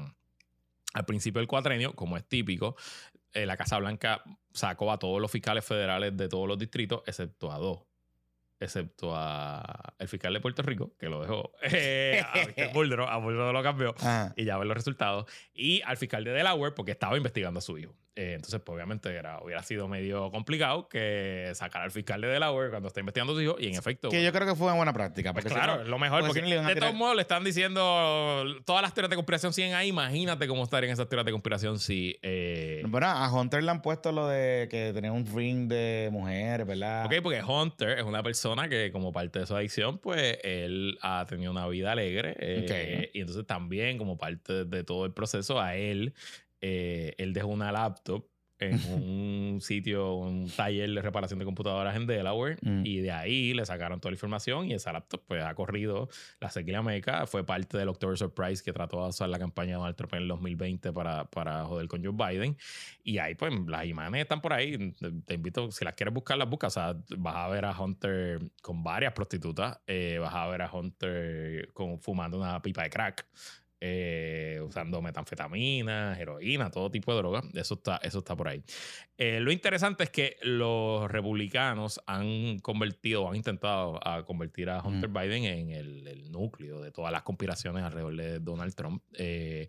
al principio del cuatrenio, como es típico, eh, la Casa Blanca sacó a todos los fiscales federales de todos los distritos, excepto a dos. Excepto a el fiscal de Puerto Rico, que lo dejó [laughs] eh, a a lo cambió Ajá. y ya ver los resultados. Y al fiscal de Delaware, porque estaba investigando a su hijo. Eh, entonces, pues obviamente era, hubiera sido medio complicado que sacar al fiscal de Delaware cuando está investigando a su hijo. Y en efecto, Que yo creo que fue una buena práctica. pues si claro, no- es lo mejor. porque Porque si no le iban a de tirar- todos modos le están diciendo todas las teorías de conspiración siguen ahí. Imagínate cómo estarían esas teorías de conspiración si. eh, Bueno, a Hunter le han puesto lo de que tenía un ring de mujeres, ¿verdad? Ok, porque Hunter es una persona que, como parte de su adicción, pues él ha tenido una vida alegre. eh, Ok. Y entonces también, como parte de todo el proceso, a él, eh, él dejó una laptop en un sitio, un taller de reparación de computadoras en Delaware. Mm. Y de ahí le sacaron toda la información y esa laptop pues ha corrido la sequía meca. Fue parte del October Surprise que trató de usar la campaña de Donald Trump en el 2020 para, para joder con Joe Biden. Y ahí, pues, las imágenes están por ahí. Te, te invito, si las quieres buscar, las buscas. O sea, vas a ver a Hunter con varias prostitutas. eh, vas a ver a Hunter con, fumando una pipa de crack. Eh, usando metanfetamina, heroína, todo tipo de drogas. Eso está, eso está por ahí. Eh, lo interesante es que los republicanos han convertido, han intentado a convertir a Hunter Biden en el, el núcleo de todas las conspiraciones alrededor de Donald Trump. Eh,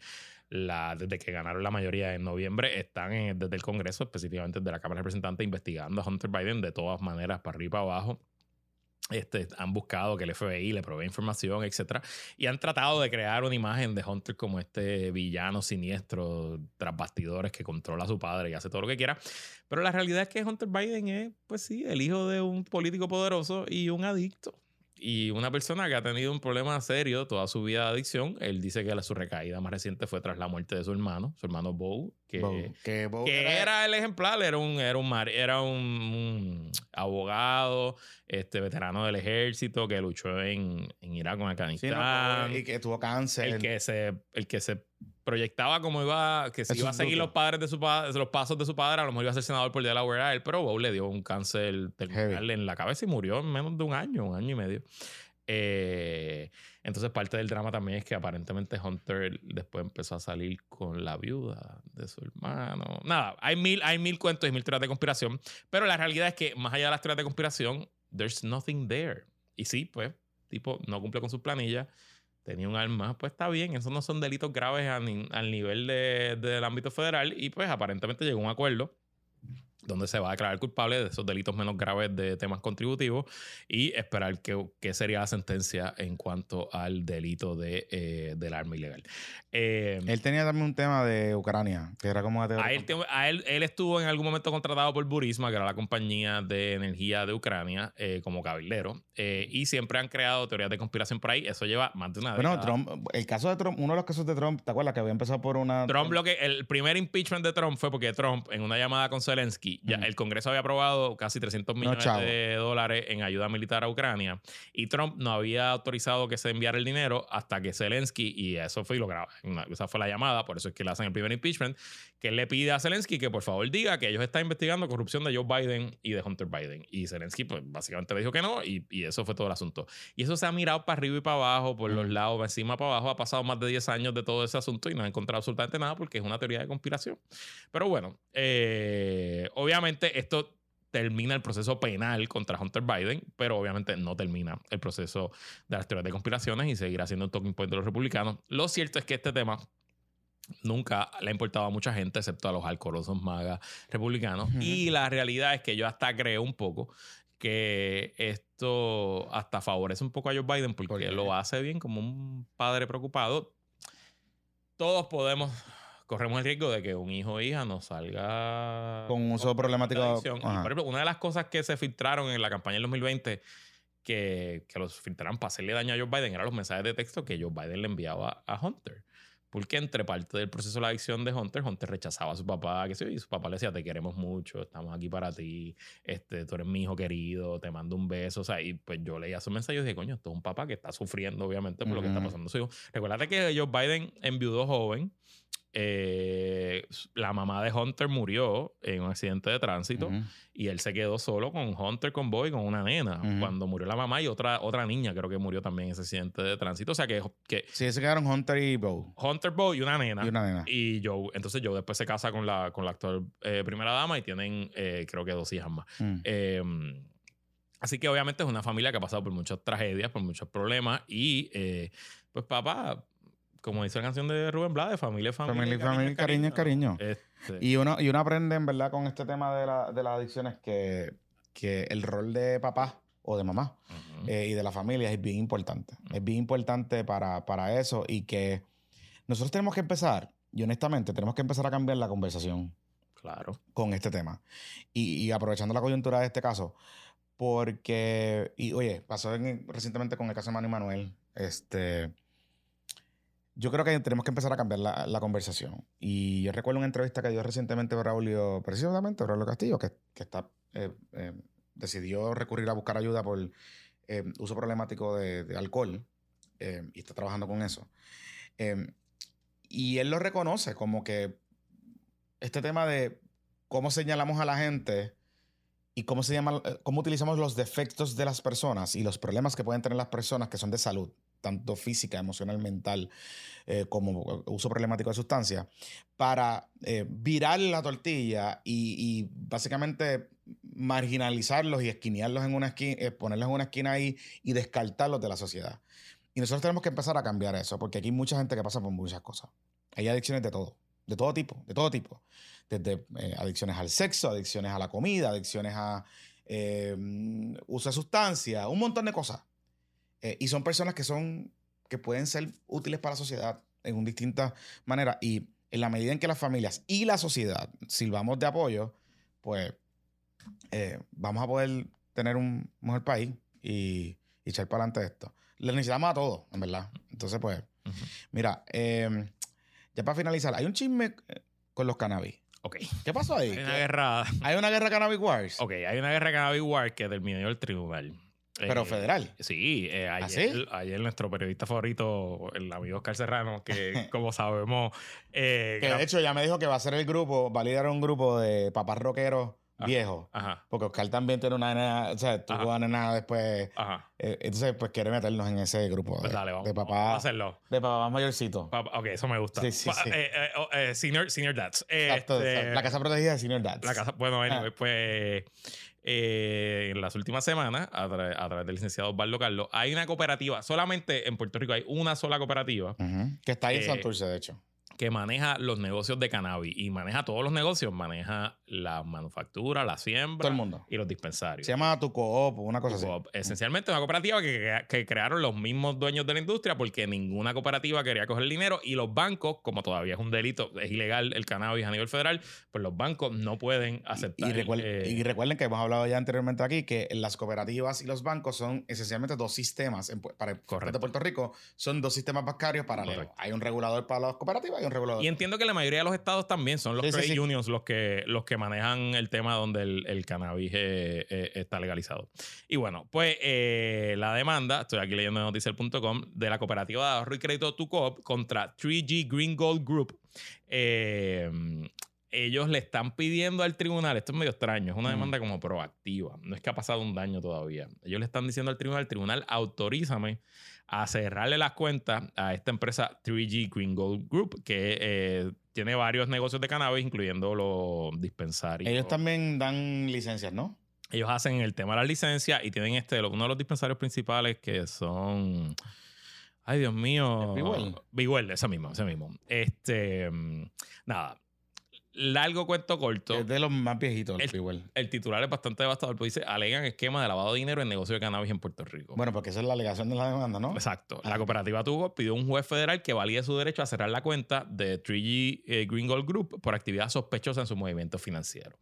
la, desde que ganaron la mayoría en noviembre, están en- desde el Congreso, específicamente de la Cámara de Representantes, investigando a Hunter Biden de todas maneras, para arriba y para abajo. Este, han buscado que el FBI le provee información, etcétera, y han tratado de crear una imagen de Hunter como este villano siniestro tras bastidores que controla a su padre y hace todo lo que quiera. Pero la realidad es que Hunter Biden es, pues sí, el hijo de un político poderoso y un adicto. Y una persona que ha tenido un problema serio toda su vida de adicción. Él dice que la, su recaída más reciente fue tras la muerte de su hermano, su hermano Bo, que, Bo- que Bo que era el ejemplar, era un, era un, mar- era un, un abogado, este veterano del ejército que luchó en, en Irak con Sí, Afganistán. no, y que tuvo cáncer. el que se, el que se proyectaba como iba, que si Eso iba a seguir los padres de su los pasos de su padre, a lo mejor iba a ser senador por Delaware a él, pero Bow le dio un cáncer terminal en la cabeza y murió en menos de un año, un año y medio. Eh, entonces parte del drama también es que aparentemente Hunter después empezó a salir con la viuda de su hermano. Nada, hay mil, hay mil cuentos y mil teorías de conspiración, pero la realidad es que más allá de las teorías de conspiración, there's nothing there. Y sí, pues, tipo, no cumple con sus planillas, tenía un arma, pues está bien, esos no son delitos graves a ni- al nivel de- del ámbito federal y pues aparentemente llegó a un acuerdo donde se va a declarar culpable de esos delitos menos graves de temas contributivos y esperar que sería la sentencia en cuanto al delito de, eh, del arma ilegal. Eh, Él tenía también un tema de Ucrania, que era como... a él, a él- él estuvo en algún momento contratado por Burisma, que era la compañía de energía de Ucrania, eh, como cabildero. eh, y siempre han creado teorías de conspiración por ahí. Eso lleva más de una Bueno, década. Trump, el caso de Trump, uno de los casos de Trump, ¿te acuerdas que había empezado por una... Trump lo que el primer impeachment de Trump fue porque Trump en una llamada con Zelensky ya el Congreso había aprobado casi 300 millones de dólares en ayuda militar a Ucrania y Trump no había autorizado que se enviara el dinero hasta que Zelensky y eso fue y lo graba esa fue la llamada por eso es que le hacen el primer impeachment que él le pide a Zelensky que por favor diga que ellos están investigando corrupción de Joe Biden y de Hunter Biden. Y Zelensky pues básicamente le dijo que no y, y eso fue todo el asunto. Y eso se ha mirado para arriba y para abajo por los lados para encima para abajo. Ha pasado más de 10 años de todo ese asunto y no ha encontrado absolutamente nada porque es una teoría de conspiración. Pero bueno, eh, obviamente esto termina el proceso penal contra Hunter Biden, pero obviamente no termina el proceso de las teorías de conspiraciones y seguirá siendo un talking point de los republicanos. Lo cierto es que este tema nunca le ha importado a mucha gente, excepto a los alcorosos magas republicanos. Y la realidad es que yo hasta creo un poco que esto hasta favorece un poco a Joe Biden porque lo hace bien como un padre preocupado. Todos podemos, corremos el riesgo de que un hijo o hija nos salga Con uso problemático. por ejemplo, una de las cosas que se filtraron en la campaña del 2020 que, que los filtraron para hacerle daño a Joe Biden eran los mensajes de texto que Joe Biden le enviaba a Hunter. Porque entre parte del proceso de la adicción de Hunter, Hunter rechazaba a su papá, que y su papá le decía, te queremos mucho, estamos aquí para ti, este, tú eres mi hijo querido, te mando un beso, o sea, y pues yo leía esos mensajes y dije, coño, esto es un papá que está sufriendo obviamente por lo que está pasando su hijo. Recuerda que Joe Biden enviudó joven, eh, la mamá de Hunter murió en un accidente de tránsito y él se quedó solo con Hunter, con Boy, con una nena. Cuando murió la mamá y otra, otra niña, creo que murió también en ese accidente de tránsito. O sea que, que Sí, se quedaron Hunter y Bo. Hunter, Boy y una nena. Y una nena. Y Joe, entonces Joe después se casa con la, con la actual eh, primera dama y tienen, eh, creo que dos hijas más. Mm. Eh, así que obviamente es una familia que ha pasado por muchas tragedias, por muchos problemas y pues papá, como dice la canción de Rubén Blades, familia, es familia, Familia, familia, cariño, es cariño. Este, Y uno, y uno aprende, en verdad, con este tema de, la- de las adicciones que, que el rol de papá o de mamá ujú. eh, y de la familia es bien importante. Es bien importante para, para eso y que nosotros tenemos que empezar, y honestamente, tenemos que empezar a cambiar la conversación claro. con este tema. Y, y aprovechando la coyuntura de este caso, porque, y oye, pasó en- recientemente con el caso de Manu y Manuel, este, yo creo que tenemos que empezar a cambiar la, la conversación. Y yo recuerdo una entrevista que dio recientemente Braulio, precisamente Braulio Castillo, que, que está, eh, eh, decidió recurrir a buscar ayuda por eh, uso problemático de, de alcohol eh, y está trabajando con eso. Eh, y él lo reconoce como que este tema de cómo señalamos a la gente y cómo, se llama, eh, cómo utilizamos los defectos de las personas y los problemas que pueden tener las personas que son de salud, tanto física, emocional, mental, eh, como uso problemático de sustancias, para eh, virar la tortilla y, básicamente marginalizarlos y esquinearlos en una esquina, ponerlos en una esquina ahí y descartarlos de la sociedad. Y nosotros tenemos que empezar a cambiar eso, porque aquí hay mucha gente que pasa por muchas cosas. Hay adicciones de todo, de todo tipo, de todo tipo. Desde eh, adicciones al sexo, adicciones a la comida, adicciones a eh, mm, uso de sustancias, un montón de cosas. Eh, y son personas que son, que pueden ser útiles para la sociedad en distintas maneras. Y en la medida en que las familias y la sociedad sirvamos de apoyo, pues eh, vamos a poder tener un mejor país y, y echar para adelante esto. Le necesitamos a todos, en verdad. Entonces, pues, mira, eh, ya para finalizar, hay un chisme eh, con los cannabis. Ok. ¿Qué pasó ahí? Hay una ¿Qué- guerra. Hay una guerra Cannabis Wars, Ok, hay una guerra Cannabis War que terminó el tribunal. Pero Eh, federal. Sí, eh, ¿Ah, ayer, sí? ayer nuestro periodista favorito, el amigo Oscar Serrano, que [laughs] como sabemos, eh, Que de hecho ya me dijo que va a ser el grupo, va a liderar un grupo de papás rockeros Ah. viejos. Ajá, Porque Oscar también tiene una nena, o sea, tuvo una nena después. ajá. eh, entonces, pues quiere meternos en ese grupo Pues de, dale, vamos, de vamos papá. a hacerlo. De papá Ok, eso me gusta. Sí, sí, sí. eh, eh, oh, senior, senior Dads. Exacto, Este. La casa protegida de Senior Dads. La casa, bueno, anyway, Ah. pues eh, en las últimas semanas, a, tra- a través del licenciado Osvaldo Carlos, hay una cooperativa, solamente en Puerto Rico hay una sola cooperativa. Que está ahí en Eh, Santurce, de hecho. Que maneja los negocios de cannabis y maneja todos los negocios, maneja la manufactura, la siembra Todo el mundo. y los dispensarios. Se llama tu coop, una cosa así. Esencialmente una cooperativa que, que crearon los mismos dueños de la industria porque ninguna cooperativa quería coger el dinero y los bancos, como todavía es un delito, es ilegal el cannabis a nivel federal, pues los bancos no pueden aceptar. Y, recuer- eh, y recuerden que hemos hablado ya anteriormente aquí que las cooperativas y los bancos son esencialmente dos sistemas. en para el Correcto. de Puerto Rico son dos sistemas bancarios paralelos. Correcto. Hay un regulador para las cooperativas y un regulador. Y entiendo que la mayoría de los estados también son los Sí, trade sí. unions los que, los que manejan el tema donde el, el cannabis eh, eh, está legalizado. Y bueno, pues eh, la demanda, estoy aquí leyendo en noticiel.com, de la cooperativa de ahorro y crédito Tucop contra 3G Green Gold Group. Ellos le están pidiendo al tribunal, esto es medio extraño, es una Mm. demanda como proactiva, no es que ha pasado un daño todavía. Ellos le están diciendo al tribunal, tribunal, autorízame a cerrarle las cuentas a esta empresa 3G Green Gold Group, que eh, tiene varios negocios de cannabis, incluyendo los dispensarios. Ellos también dan licencias, ¿no? Ellos hacen el tema de las licencias y tienen este, uno de los dispensarios principales que son. Ay, Dios mío. ¿Es Big Well? Big Well, ese mismo, ese mismo. Este. mm, Nada. Largo cuento corto. Es de los más viejitos, El- igual. El titular es bastante devastador, porque dice: alegan esquema de lavado de dinero en negocio de cannabis en Puerto Rico. Bueno, porque esa es la alegación de la demanda, ¿no? Exacto. Ah. La cooperativa Tugo pidió a un juez federal que valide su derecho a cerrar la cuenta de 3G eh, Green Gold Group por actividad sospechosa en su movimiento financiero.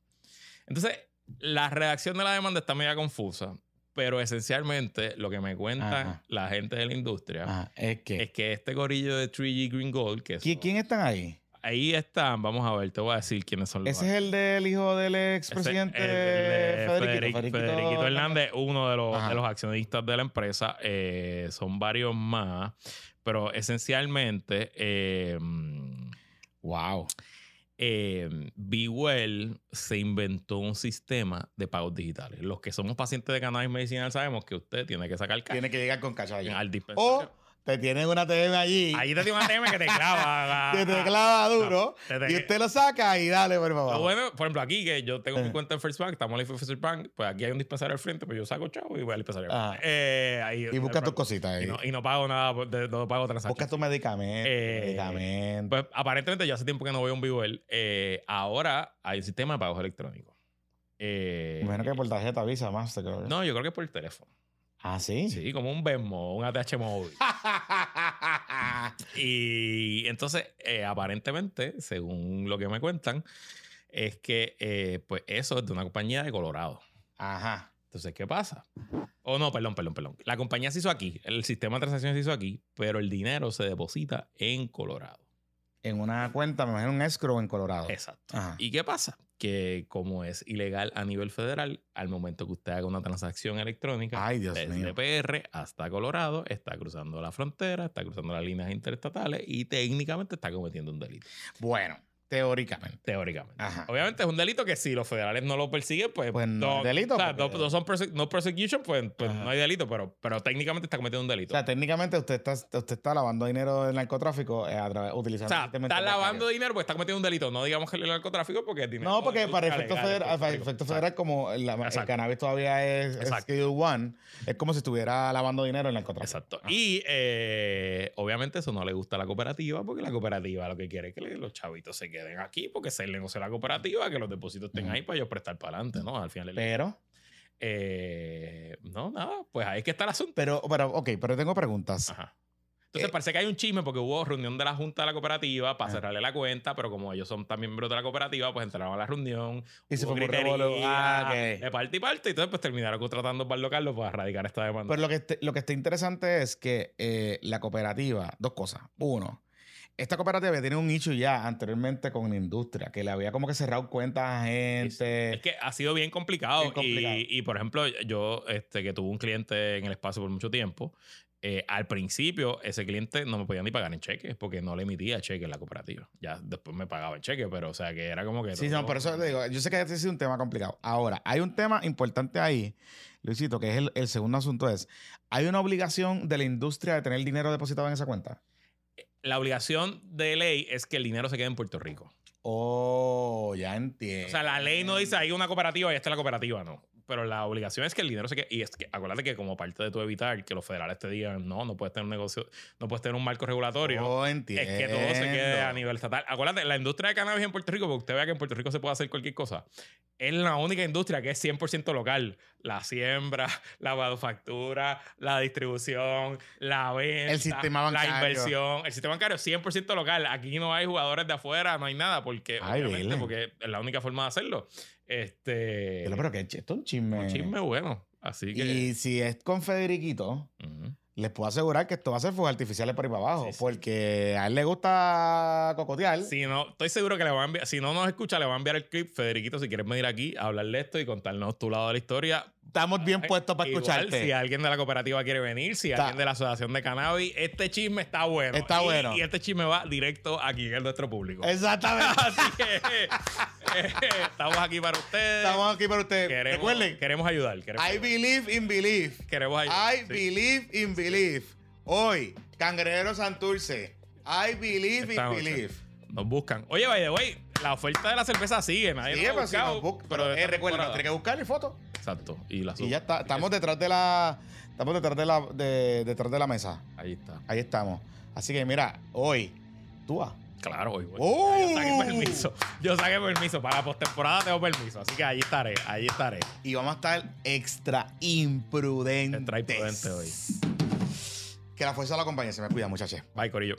Entonces, la redacción de la demanda está media confusa, pero esencialmente lo que me cuentan Ajá. la gente de la industria Ajá, es que. es que este gorillo de 3G Green Gold, que ¿Qui- son- ¿Quién están ahí? Ahí están, vamos a ver, te voy a decir quiénes son los Ese es el del hijo del expresidente de Federiquito, Federic- Federiquito Hernández, uno de los, Ajá. de los accionistas de la empresa. eh, son varios más, pero esencialmente, eh, Wow. eh, BeWell se inventó un sistema de pagos digitales. Los que somos pacientes de cannabis medicinal sabemos que usted tiene que sacar cash Tiene que llegar con cacho allí. al dispensario. O te tienen una TM allí. Ahí te tiene una TM que te clava. [laughs] que te clava duro. te- y usted lo saca y dale por favor. Lo bueno, por ejemplo, aquí que yo tengo mi Eh. cuenta en First Bank, estamos en First Bank, pues aquí hay un dispensario al frente, pues yo saco chavo y voy al dispensario. Ah. Eh, ahí- y busca tus cositas y ahí. no, y no pago nada, de- no pago busca transacciones. tu medicamento. Eh, medicamento. Pues aparentemente yo hace tiempo que no voy a un Vivel. Eh, ahora hay un sistema de pagos electrónicos. Eh, Imagino que por tarjeta Visa, Mastercard. No, yo creo que es por el teléfono. Ah, sí. Sí, como un Venmo, un ATH móvil. [laughs] Y entonces, eh, aparentemente, según lo que me cuentan, es que eh, pues eso es de una compañía de Colorado. Ajá. Entonces, ¿qué pasa? Oh, no, perdón, perdón, perdón. La compañía se hizo aquí, el sistema de transacciones se hizo aquí, pero el dinero se deposita en Colorado. En una cuenta, me imagino un escrow en Colorado. Exacto. Ajá. ¿Y qué pasa? Que como es ilegal a nivel federal, al momento que usted haga una transacción electrónica, Ay, Dios desde mío. PR hasta Colorado, está cruzando la frontera, está cruzando las líneas interestatales y técnicamente está cometiendo un delito. Bueno, teóricamente. Teóricamente. Ajá. Obviamente es un delito que si los federales no lo persiguen, pues, Pues no es delito, o sea, no, porque- no son perse- no prosecution, pues, pues no hay delito, pero, pero técnicamente está cometiendo un O delito. sea, técnicamente usted está, usted está lavando dinero del narcotráfico eh, a través, O utilizando sea, el sistema está lavando dinero porque está cometiendo un delito. No digamos que el narcotráfico porque es dinero. No, porque para en federal, para Exacto. federal, como la- el cannabis todavía es, es. Schedule One, es como si estuviera lavando dinero en el narcotráfico. Exacto. Ah. Y eh, obviamente eso no le gusta a la cooperativa porque la cooperativa lo que quiere es que los chavitos se queden aquí porque es el negocio de la cooperativa, que los depósitos estén ahí para ellos prestar para adelante, ¿no? Al final. Pero, Eh, no, nada, pues ahí es que está el asunto. pero, pero, ok, pero tengo preguntas. Ajá. Entonces Eh, parece que hay un chisme porque hubo reunión de la Junta de la Cooperativa para Ajá. cerrarle la cuenta, pero como ellos son también miembros de la cooperativa, pues entraron a la reunión. Y se fue. Ah, ok. De parte y parte, y entonces pues terminaron contratando a Carlos para erradicar esta demanda. Pero lo que, lo que está interesante es que eh, la cooperativa, dos cosas. Uno, esta cooperativa tiene un nicho ya anteriormente con la industria, que le había como que cerrado cuentas a gente. Es que ha sido bien complicado. Bien complicado. Y, y, por ejemplo, yo este, que tuve un cliente en el espacio por mucho tiempo, eh, al principio ese cliente no me podía ni pagar en cheques porque no le emitía cheque en la cooperativa. Ya después me pagaba en cheque, pero o sea que era como que... Sí, no, por eso te digo, yo sé que este ha sido un tema complicado. Ahora, hay un tema importante ahí, Luisito, que es el, el segundo asunto es, ¿hay una obligación de la industria de tener dinero depositado en esa cuenta? La obligación de ley es que el dinero se quede en Puerto Rico. Oh, ya entiendo. O sea, la ley no dice ahí una cooperativa y esta es la cooperativa, no. Pero la obligación es que el dinero se quede. Y es que acuérdate que como parte de tu evitar que los federales te digan, no, no puedes tener un negocio, no puedes tener un marco regulatorio. Oh, Es entiendo. que todo se quede a nivel estatal. Acuérdate, la industria de cannabis en Puerto Rico, porque usted vea que en Puerto Rico se puede hacer cualquier cosa, es la única industria que es 100% local. La siembra, [laughs] la manufactura, la distribución, la venta, El sistema la bancario. inversión. El sistema bancario es 100% local. Aquí no hay jugadores de afuera, no hay nada, porque, Ay, porque es la única forma de hacerlo. Este, Pero, pero que esto es un chisme. un chisme bueno. Así que... Y si es con Federiquito, les puedo asegurar que esto va a ser fuegos artificiales por ahí para abajo. Sí, sí. Porque a él le gusta cocotear. Si no, estoy seguro que le va a enviar, si no nos escucha, le va a enviar el clip. Federiquito, si quieres venir aquí a hablar de esto y contarnos tu lado de la historia. Estamos bien puestos para Igual, escucharte. Si alguien de la cooperativa quiere venir, si Está- alguien de la asociación de cannabis, este chisme está bueno. Está Y- bueno. Y este chisme va directo aquí en nuestro público. Exactamente. [laughs] Así que eh, estamos aquí para ustedes. Estamos aquí para ustedes. Queremos, Recuerden, queremos ayudar. Queremos, I ayudar. believe in belief. Queremos ayudar. I Sí. believe in belief. Hoy, Cangrejero Santurce. I believe in believe. Nos buscan. Oye, by the way, la oferta de la cerveza sigue. Nadie Sí, nos ha si nos busca- pero pero eh, recuerden, tiene que buscar mi foto. Exacto. Y la Y subo. ya está. Estamos detrás de la. Estamos detrás de la, de- detrás de la mesa. Ahí está. Ahí estamos. Así que mira, hoy, tú vas. Claro, hoy voy. ¡Oh! Yo saqué permiso. Yo saqué permiso. Para la postemporada tengo permiso. Así que ahí estaré. Ahí estaré. Y vamos a estar extra imprudentes. Extra imprudente hoy. Que la fuerza la acompañe. Se me cuida, muchachos. Bye, Corillo.